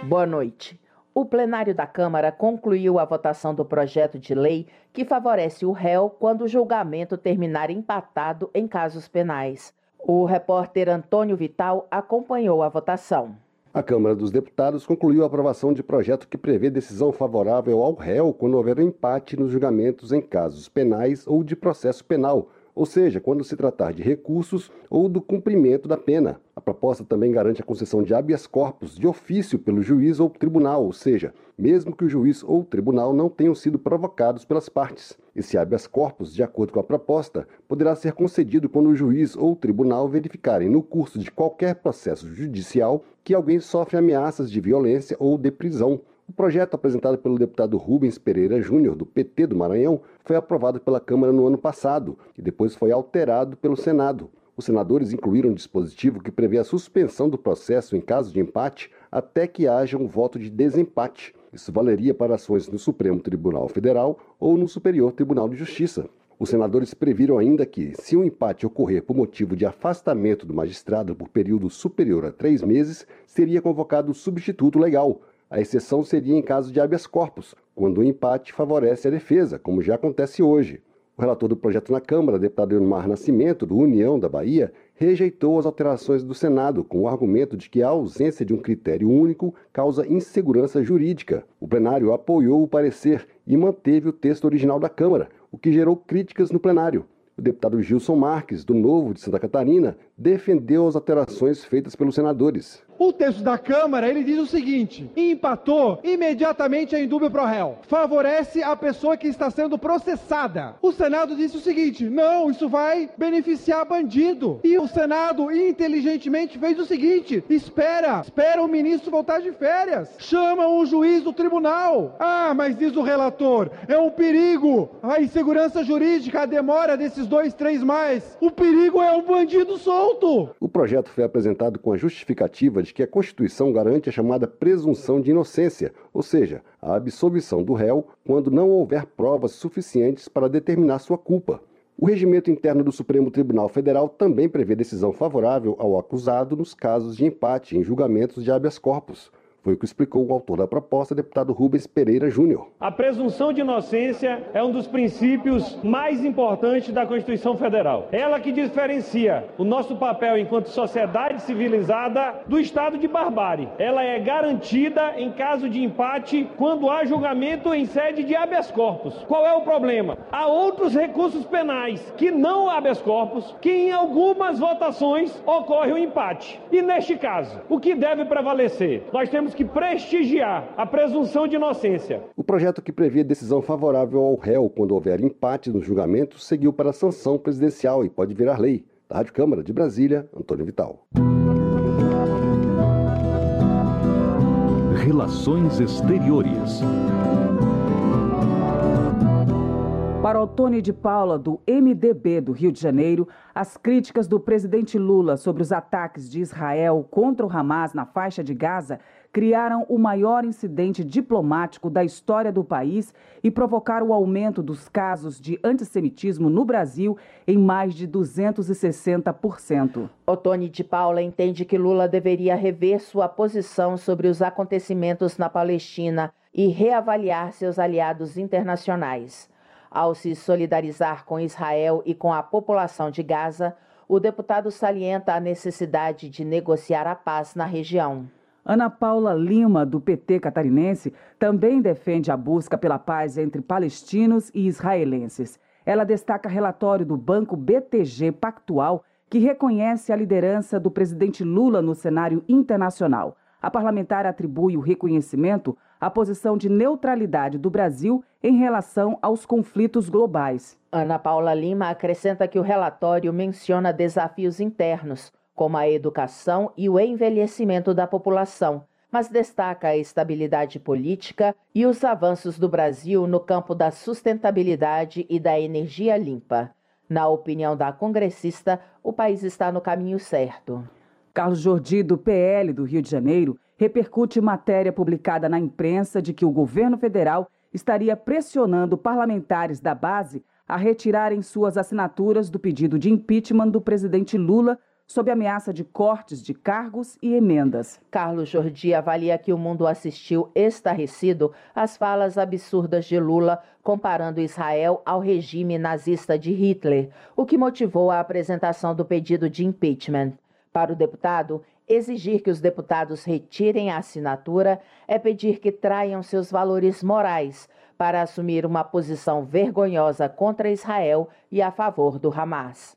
Boa noite. O plenário da Câmara concluiu a votação do projeto de lei que favorece o réu quando o julgamento terminar empatado em casos penais. O repórter Antônio Vital acompanhou a votação. A Câmara dos Deputados concluiu a aprovação de projeto que prevê decisão favorável ao réu quando houver empate nos julgamentos em casos penais ou de processo penal, ou seja, quando se tratar de recursos ou do cumprimento da pena. A proposta também garante a concessão de habeas corpus de ofício pelo juiz ou tribunal, ou seja, mesmo que o juiz ou tribunal não tenham sido provocados pelas partes. Esse habeas corpus, de acordo com a proposta, poderá ser concedido quando o juiz ou tribunal verificarem no curso de qualquer processo judicial que alguém sofre ameaças de violência ou de prisão, o projeto apresentado pelo deputado Rubens Pereira Júnior, do PT do Maranhão, foi aprovado pela Câmara no ano passado e depois foi alterado pelo Senado. Os senadores incluíram um dispositivo que prevê a suspensão do processo em caso de empate até que haja um voto de desempate. Isso valeria para ações no Supremo Tribunal Federal ou no Superior Tribunal de Justiça. Os senadores previram ainda que, se um empate ocorrer por motivo de afastamento do magistrado por período superior a três meses, seria convocado substituto legal, a exceção seria em caso de habeas corpus, quando o empate favorece a defesa, como já acontece hoje. O relator do projeto na Câmara, deputado Elmar Nascimento, do União da Bahia, rejeitou as alterações do Senado com o argumento de que a ausência de um critério único causa insegurança jurídica. O plenário apoiou o parecer e manteve o texto original da Câmara, o que gerou críticas no plenário. O deputado Gilson Marques, do Novo de Santa Catarina, defendeu as alterações feitas pelos senadores. O texto da Câmara, ele diz o seguinte: empatou, imediatamente a indúbio pro réu. Favorece a pessoa que está sendo processada. O Senado disse o seguinte: não, isso vai beneficiar bandido. E o Senado, inteligentemente, fez o seguinte: espera, espera o ministro voltar de férias. Chama o juiz do tribunal. Ah, mas diz o relator, é um perigo. A insegurança jurídica, a demora desses dois, três mais. O perigo é o bandido solto. O projeto foi apresentado com a justificativa de que a Constituição garante a chamada presunção de inocência, ou seja, a absolvição do réu quando não houver provas suficientes para determinar sua culpa. O regimento interno do Supremo Tribunal Federal também prevê decisão favorável ao acusado nos casos de empate em julgamentos de habeas corpus. Foi o que explicou o autor da proposta, deputado Rubens Pereira Júnior. A presunção de inocência é um dos princípios mais importantes da Constituição Federal. Ela que diferencia o nosso papel enquanto sociedade civilizada do estado de barbárie. Ela é garantida em caso de empate quando há julgamento em sede de habeas corpus. Qual é o problema? Há outros recursos penais que não habeas corpus, que em algumas votações ocorre o um empate. E neste caso, o que deve prevalecer? Nós temos temos que prestigiar a presunção de inocência. O projeto que previa decisão favorável ao réu quando houver empate no julgamento seguiu para a sanção presidencial e pode virar lei. Da Rádio Câmara de Brasília, Antônio Vital. Relações Exteriores. Para Otônio de Paula, do MDB do Rio de Janeiro, as críticas do presidente Lula sobre os ataques de Israel contra o Hamas na faixa de Gaza criaram o maior incidente diplomático da história do país e provocaram o aumento dos casos de antissemitismo no Brasil em mais de 260%. Otônio de Paula entende que Lula deveria rever sua posição sobre os acontecimentos na Palestina e reavaliar seus aliados internacionais. Ao se solidarizar com Israel e com a população de Gaza, o deputado salienta a necessidade de negociar a paz na região. Ana Paula Lima, do PT catarinense, também defende a busca pela paz entre palestinos e israelenses. Ela destaca relatório do Banco BTG Pactual, que reconhece a liderança do presidente Lula no cenário internacional. A parlamentar atribui o reconhecimento à posição de neutralidade do Brasil em relação aos conflitos globais. Ana Paula Lima acrescenta que o relatório menciona desafios internos, como a educação e o envelhecimento da população, mas destaca a estabilidade política e os avanços do Brasil no campo da sustentabilidade e da energia limpa. Na opinião da congressista, o país está no caminho certo. Carlos Jordi, do PL do Rio de Janeiro, repercute matéria publicada na imprensa de que o governo federal estaria pressionando parlamentares da base a retirarem suas assinaturas do pedido de impeachment do presidente Lula sob ameaça de cortes de cargos e emendas. Carlos Jordi avalia que o mundo assistiu estarrecido às falas absurdas de Lula comparando Israel ao regime nazista de Hitler, o que motivou a apresentação do pedido de impeachment. Para o deputado, exigir que os deputados retirem a assinatura é pedir que traiam seus valores morais para assumir uma posição vergonhosa contra Israel e a favor do Hamas.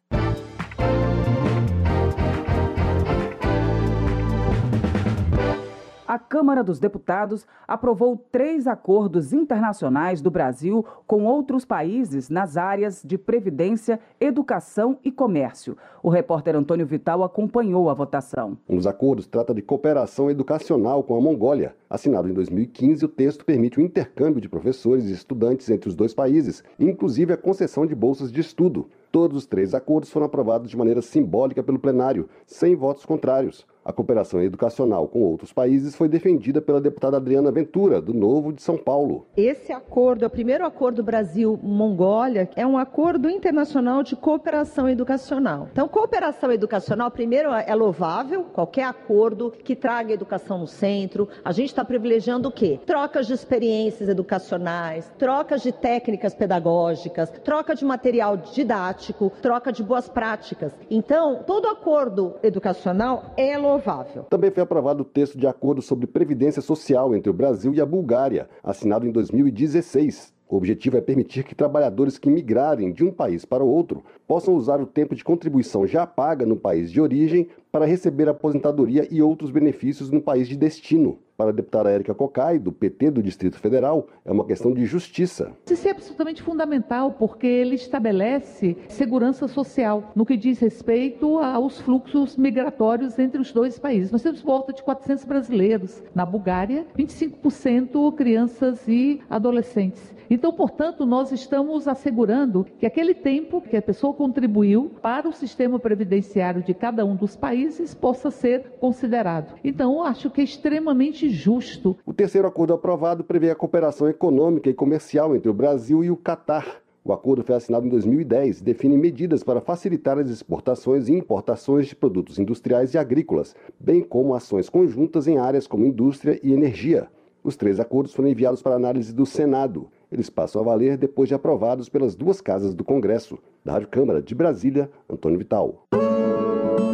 A Câmara dos Deputados aprovou três acordos internacionais do Brasil com outros países nas áreas de previdência, educação e comércio. O repórter Antônio Vital acompanhou a votação. Um dos acordos trata de cooperação educacional com a Mongólia. Assinado em 2015, o texto permite o intercâmbio de professores e estudantes entre os dois países, inclusive a concessão de bolsas de estudo. Todos os três acordos foram aprovados de maneira simbólica pelo plenário, sem votos contrários. A cooperação educacional com outros países foi defendida pela deputada Adriana Ventura, do Novo de São Paulo. Esse acordo o primeiro acordo Brasil-Mongólia, é um acordo internacional de cooperação educacional. Então, cooperação educacional, primeiro, é louvável, qualquer acordo que traga educação no centro. A gente está privilegiando o quê? Trocas de experiências educacionais, trocas de técnicas pedagógicas, troca de material didático, troca de boas práticas. Então, todo acordo educacional é louvável. Também foi aprovado o texto de acordo sobre previdência social entre o Brasil e a Bulgária, assinado em 2016. O objetivo é permitir que trabalhadores que migrarem de um país para outro possam usar o tempo de contribuição já paga no país de origem para receber aposentadoria e outros benefícios no país de destino. Para a deputada Érica Cocai, do PT do Distrito Federal, é uma questão de justiça. Isso é absolutamente fundamental, porque ele estabelece segurança social no que diz respeito aos fluxos migratórios entre os dois países. Nós temos volta de 400 brasileiros. Na Bulgária, 25% crianças e adolescentes. Então, portanto, nós estamos assegurando que aquele tempo que a pessoa contribuiu para o sistema previdenciário de cada um dos países possa ser considerado. Então, acho que é extremamente justo. O terceiro acordo aprovado prevê a cooperação econômica e comercial entre o Brasil e o Catar. O acordo foi assinado em 2010 e define medidas para facilitar as exportações e importações de produtos industriais e agrícolas, bem como ações conjuntas em áreas como indústria e energia. Os três acordos foram enviados para análise do Senado. Eles passam a valer depois de aprovados pelas duas casas do Congresso. Da Rádio Câmara de Brasília, Antônio Vital.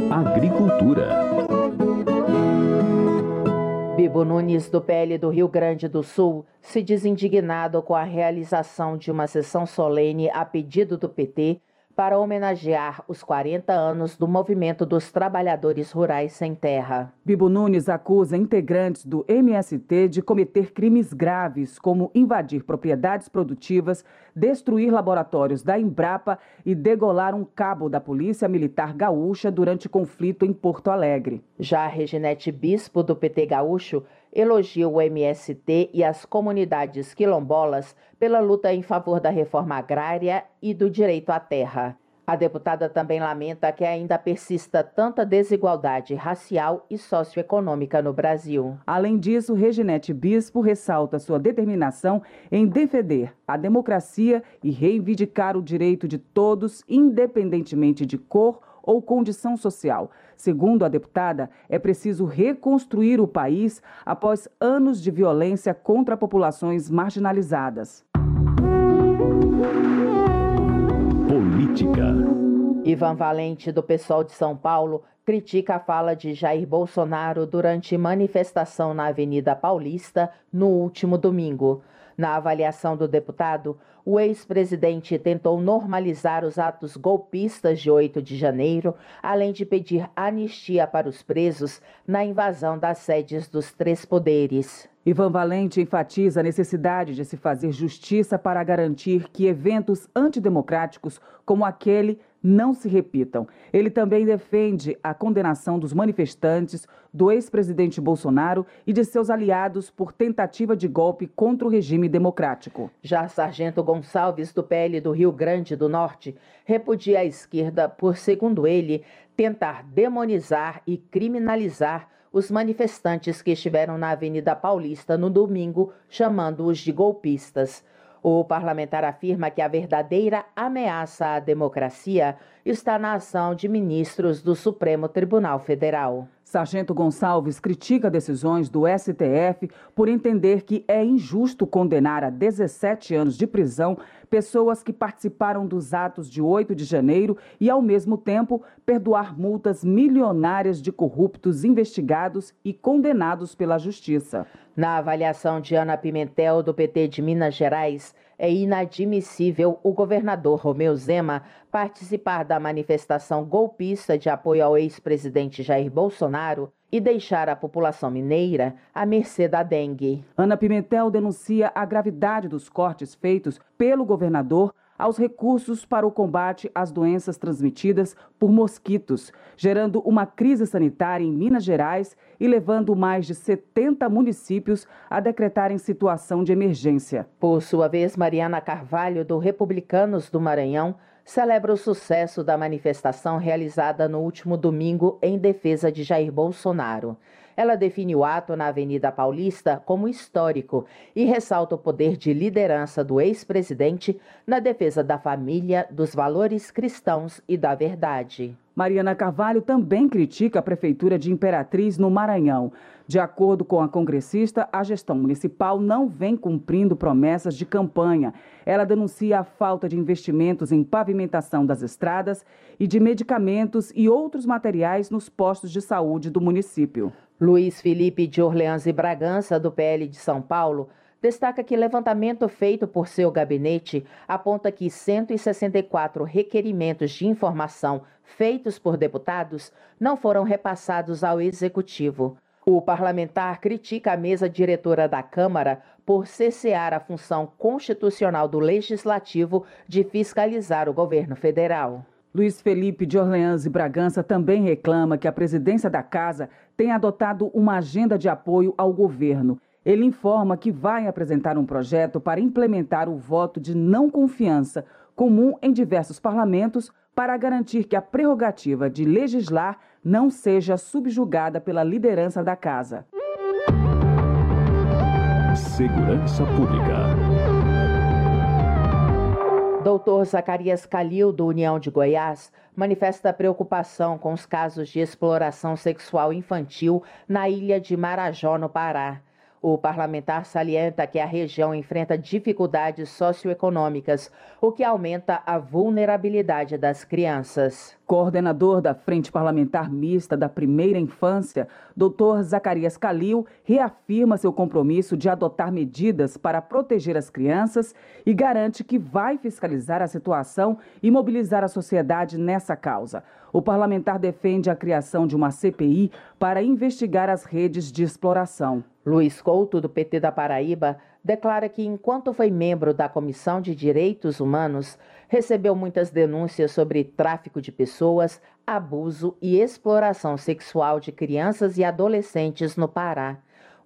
Agricultura. Bibo Nunes, do PL do Rio Grande do Sul, se diz indignado com a realização de uma sessão solene a pedido do PT para homenagear os 40 anos do movimento dos trabalhadores rurais sem terra. Bibo Nunes acusa integrantes do MST de cometer crimes graves, como invadir propriedades produtivas, destruir laboratórios da Embrapa e degolar um cabo da Polícia Militar Gaúcha durante conflito em Porto Alegre. Já Reginete Bispo, do PT Gaúcho, elogia o MST e as comunidades quilombolas pela luta em favor da reforma agrária e do direito à terra. A deputada também lamenta que ainda persista tanta desigualdade racial e socioeconômica no Brasil. Além disso, Reginete Bispo ressalta sua determinação em defender a democracia e reivindicar o direito de todos, independentemente de cor ou condição social. Segundo a deputada, é preciso reconstruir o país após anos de violência contra populações marginalizadas. Política. Ivan Valente, do PSOL de São Paulo, critica a fala de Jair Bolsonaro durante manifestação na Avenida Paulista no último domingo. Na avaliação do deputado, o ex-presidente tentou normalizar os atos golpistas de 8 de janeiro, além de pedir anistia para os presos na invasão das sedes dos três poderes. Ivan Valente enfatiza a necessidade de se fazer justiça para garantir que eventos antidemocráticos como aquele não se repitam. Ele também defende a condenação dos manifestantes, do ex-presidente Bolsonaro e de seus aliados por tentativa de golpe contra o regime democrático. Já Sargento Gonçalves, do PL do Rio Grande do Norte, repudia a esquerda por, segundo ele, tentar demonizar e criminalizar os manifestantes que estiveram na Avenida Paulista no domingo, chamando-os de golpistas. O parlamentar afirma que a verdadeira ameaça à democracia está na ação de ministros do Supremo Tribunal Federal. Sargento Gonçalves critica decisões do STF por entender que é injusto condenar a 17 anos de prisão pessoas que participaram dos atos de 8 de janeiro e, ao mesmo tempo, perdoar multas milionárias de corruptos investigados e condenados pela Justiça. Na avaliação de Ana Pimentel, do PT de Minas Gerais, é inadmissível o governador Romeu Zema participar da manifestação golpista de apoio ao ex-presidente Jair Bolsonaro e deixar a população mineira à mercê da dengue. Ana Pimentel denuncia a gravidade dos cortes feitos pelo governador aos recursos para o combate às doenças transmitidas por mosquitos, gerando uma crise sanitária em Minas Gerais e levando mais de 70 municípios a decretarem situação de emergência. Por sua vez, Mariana Carvalho, do Republicanos do Maranhão, celebra o sucesso da manifestação realizada no último domingo em defesa de Jair Bolsonaro. Ela define o ato na Avenida Paulista como histórico e ressalta o poder de liderança do ex-presidente na defesa da família, dos valores cristãos e da verdade. Mariana Carvalho também critica a Prefeitura de Imperatriz, no Maranhão. De acordo com a congressista, a gestão municipal não vem cumprindo promessas de campanha. Ela denuncia a falta de investimentos em pavimentação das estradas e de medicamentos e outros materiais nos postos de saúde do município. Luiz Felipe de Orleans e Bragança, do PL de São Paulo, destaca que levantamento feito por seu gabinete aponta que 164 requerimentos de informação feitos por deputados não foram repassados ao executivo. O parlamentar critica a mesa diretora da Câmara por cessear a função constitucional do legislativo de fiscalizar o governo federal. Luiz Felipe de Orleans e Bragança também reclama que a presidência da casa tenha adotado uma agenda de apoio ao governo ele informa que vai apresentar um projeto para implementar o voto de não confiança comum em diversos parlamentos para garantir que a prerrogativa de legislar não seja subjugada pela liderança da casa. Segurança Pública. Doutor Zacarias Calil, do União de Goiás, manifesta preocupação com os casos de exploração sexual infantil na ilha de Marajó, no Pará. O parlamentar salienta que a região enfrenta dificuldades socioeconômicas, o que aumenta a vulnerabilidade das crianças. Coordenador da Frente Parlamentar Mista da Primeira Infância, Dr. Zacarias Calil reafirma seu compromisso de adotar medidas para proteger as crianças e garante que vai fiscalizar a situação e mobilizar a sociedade nessa causa. O parlamentar defende a criação de uma CPI para investigar as redes de exploração. Luiz Couto, do PT da Paraíba, declara que, enquanto foi membro da Comissão de Direitos Humanos, recebeu muitas denúncias sobre tráfico de pessoas, abuso e exploração sexual de crianças e adolescentes no Pará.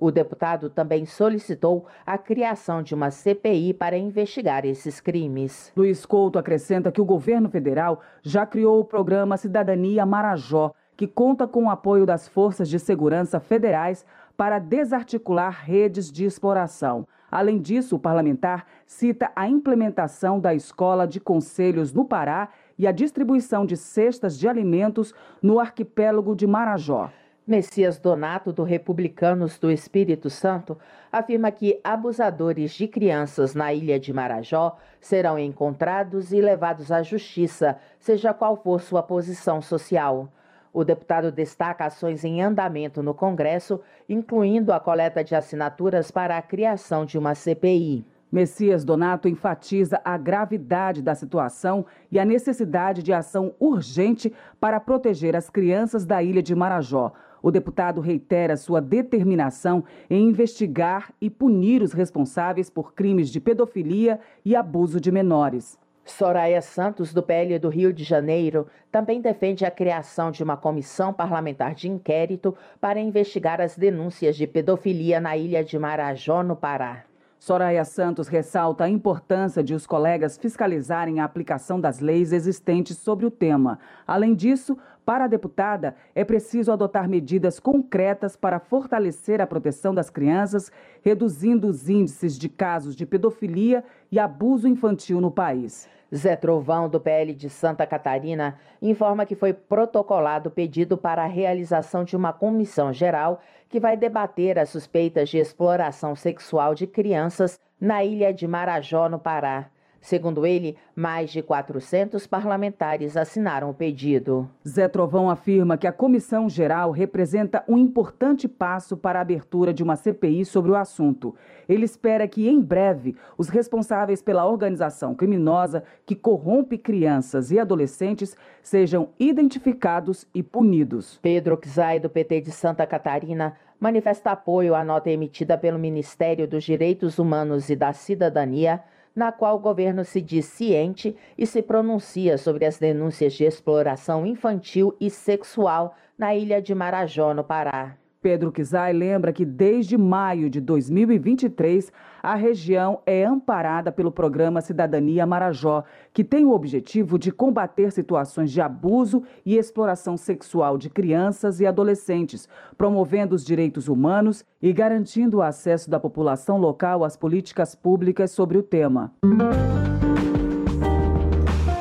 O deputado também solicitou a criação de uma CPI para investigar esses crimes. Luiz Couto acrescenta que o governo federal já criou o programa Cidadania Marajó, que conta com o apoio das forças de segurança federais para desarticular redes de exploração. Além disso, o parlamentar cita a implementação da Escola de Conselhos no Pará e a distribuição de cestas de alimentos no arquipélago de Marajó. Messias Donato, do Republicanos do Espírito Santo, afirma que abusadores de crianças na ilha de Marajó serão encontrados e levados à justiça, seja qual for sua posição social. O deputado destaca ações em andamento no Congresso, incluindo a coleta de assinaturas para a criação de uma CPI. Messias Donato enfatiza a gravidade da situação e a necessidade de ação urgente para proteger as crianças da ilha de Marajó. O deputado reitera sua determinação em investigar e punir os responsáveis por crimes de pedofilia e abuso de menores. Soraya Santos, do PL do Rio de Janeiro, também defende a criação de uma comissão parlamentar de inquérito para investigar as denúncias de pedofilia na ilha de Marajó, no Pará. Soraya Santos ressalta a importância de os colegas fiscalizarem a aplicação das leis existentes sobre o tema. Além disso, para a deputada, é preciso adotar medidas concretas para fortalecer a proteção das crianças, reduzindo os índices de casos de pedofilia e abuso infantil no país. Zé Trovão, do PL de Santa Catarina, informa que foi protocolado pedido para a realização de uma comissão geral que vai debater as suspeitas de exploração sexual de crianças na ilha de Marajó, no Pará. Segundo ele, mais de 400 parlamentares assinaram o pedido. Zé Trovão afirma que a comissão geral representa um importante passo para a abertura de uma CPI sobre o assunto. Ele espera que, em breve, os responsáveis pela organização criminosa que corrompe crianças e adolescentes sejam identificados e punidos. Pedro Xai, do PT de Santa Catarina, manifesta apoio à nota emitida pelo Ministério dos Direitos Humanos e da Cidadania na qual o governo se diz ciente e se pronuncia sobre as denúncias de exploração infantil e sexual na ilha de Marajó, no Pará. Pedro Kizai lembra que desde maio de 2023, a região é amparada pelo programa Cidadania Marajó, que tem o objetivo de combater situações de abuso e exploração sexual de crianças e adolescentes, promovendo os direitos humanos e garantindo o acesso da população local às políticas públicas sobre o tema.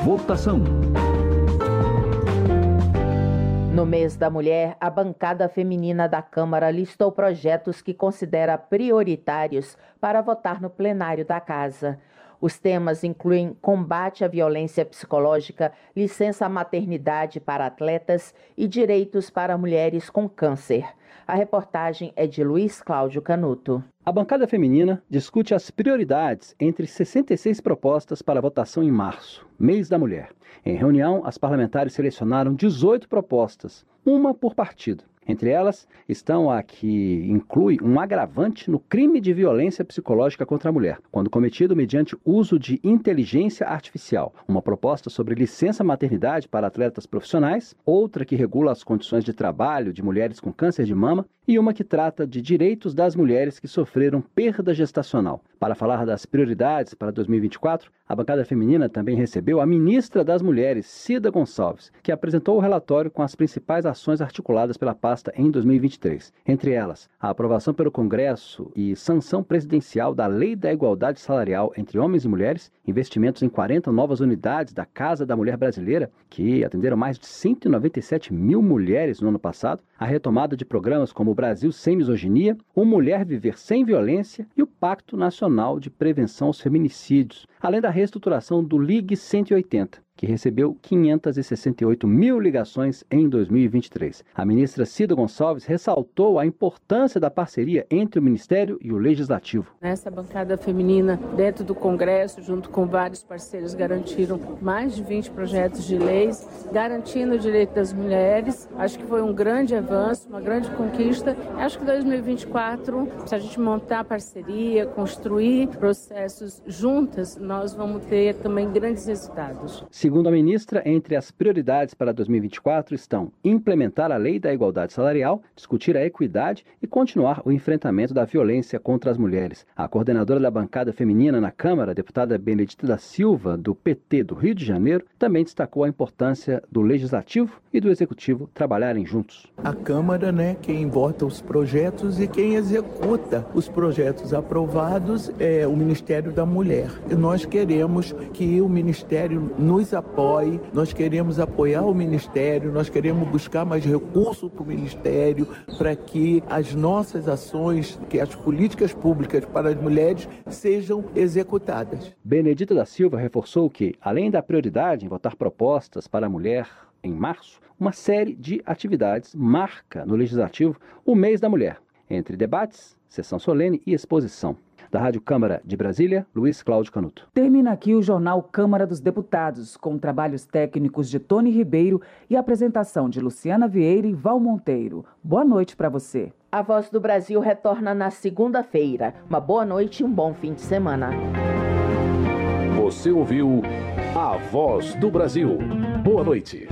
Votação. No mês da mulher, a bancada feminina da Câmara listou projetos que considera prioritários para votar no plenário da Casa. Os temas incluem combate à violência psicológica, licença maternidade para atletas e direitos para mulheres com câncer. A reportagem é de Luiz Cláudio Canuto. A bancada feminina discute as prioridades entre 66 propostas para votação em março, mês da mulher. Em reunião, as parlamentares selecionaram 18 propostas, uma por partido. Entre elas estão a que inclui um agravante no crime de violência psicológica contra a mulher, quando cometido mediante uso de inteligência artificial, uma proposta sobre licença maternidade para atletas profissionais, outra que regula as condições de trabalho de mulheres com câncer de mama e uma que trata de direitos das mulheres que sofreram perda gestacional. Para falar das prioridades para 2024, a bancada feminina também recebeu a ministra das Mulheres, Cida Gonçalves, que apresentou o relatório com as principais ações articuladas pela pasta em 2023. Entre elas, a aprovação pelo Congresso e sanção presidencial da Lei da Igualdade Salarial entre Homens e Mulheres, investimentos em 40 novas unidades da Casa da Mulher Brasileira, que atenderam mais de 197 mil mulheres no ano passado, a retomada de programas como o Brasil Sem Misoginia, o Mulher Viver Sem Violência e o Pacto Nacional de Prevenção aos Feminicídios, além da reestruturação do Ligue 180 que recebeu 568 mil ligações em 2023. A ministra Cida Gonçalves ressaltou a importância da parceria entre o Ministério e o Legislativo. Nessa bancada feminina, dentro do Congresso, junto com vários parceiros, garantiram mais de 20 projetos de leis, garantindo o direito das mulheres. Acho que foi um grande avanço, uma grande conquista. Acho que 2024, se a gente montar parceria, construir processos juntas, nós vamos ter também grandes resultados. Segundo a ministra, entre as prioridades para 2024 estão implementar a lei da igualdade salarial, discutir a equidade e continuar o enfrentamento da violência contra as mulheres. A coordenadora da bancada feminina na Câmara, deputada Benedita da Silva, do PT do Rio de Janeiro, também destacou a importância do legislativo e do executivo trabalharem juntos. A Câmara, né, quem vota os projetos e quem executa os projetos aprovados é o Ministério da Mulher. E nós queremos que o Ministério nos apoie, nós queremos apoiar o Ministério, nós queremos buscar mais recursos para o Ministério para que as nossas ações, que as políticas públicas para as mulheres sejam executadas. Benedita da Silva reforçou que, além da prioridade em votar propostas para a mulher em março, uma série de atividades marca no Legislativo o mês da mulher, entre debates, sessão solene e exposição. Da Rádio Câmara de Brasília, Luiz Cláudio Canuto. Termina aqui o jornal Câmara dos Deputados, com trabalhos técnicos de Tony Ribeiro e apresentação de Luciana Vieira e Val Monteiro. Boa noite para você. A Voz do Brasil retorna na segunda-feira. Uma boa noite e um bom fim de semana. Você ouviu A Voz do Brasil. Boa noite.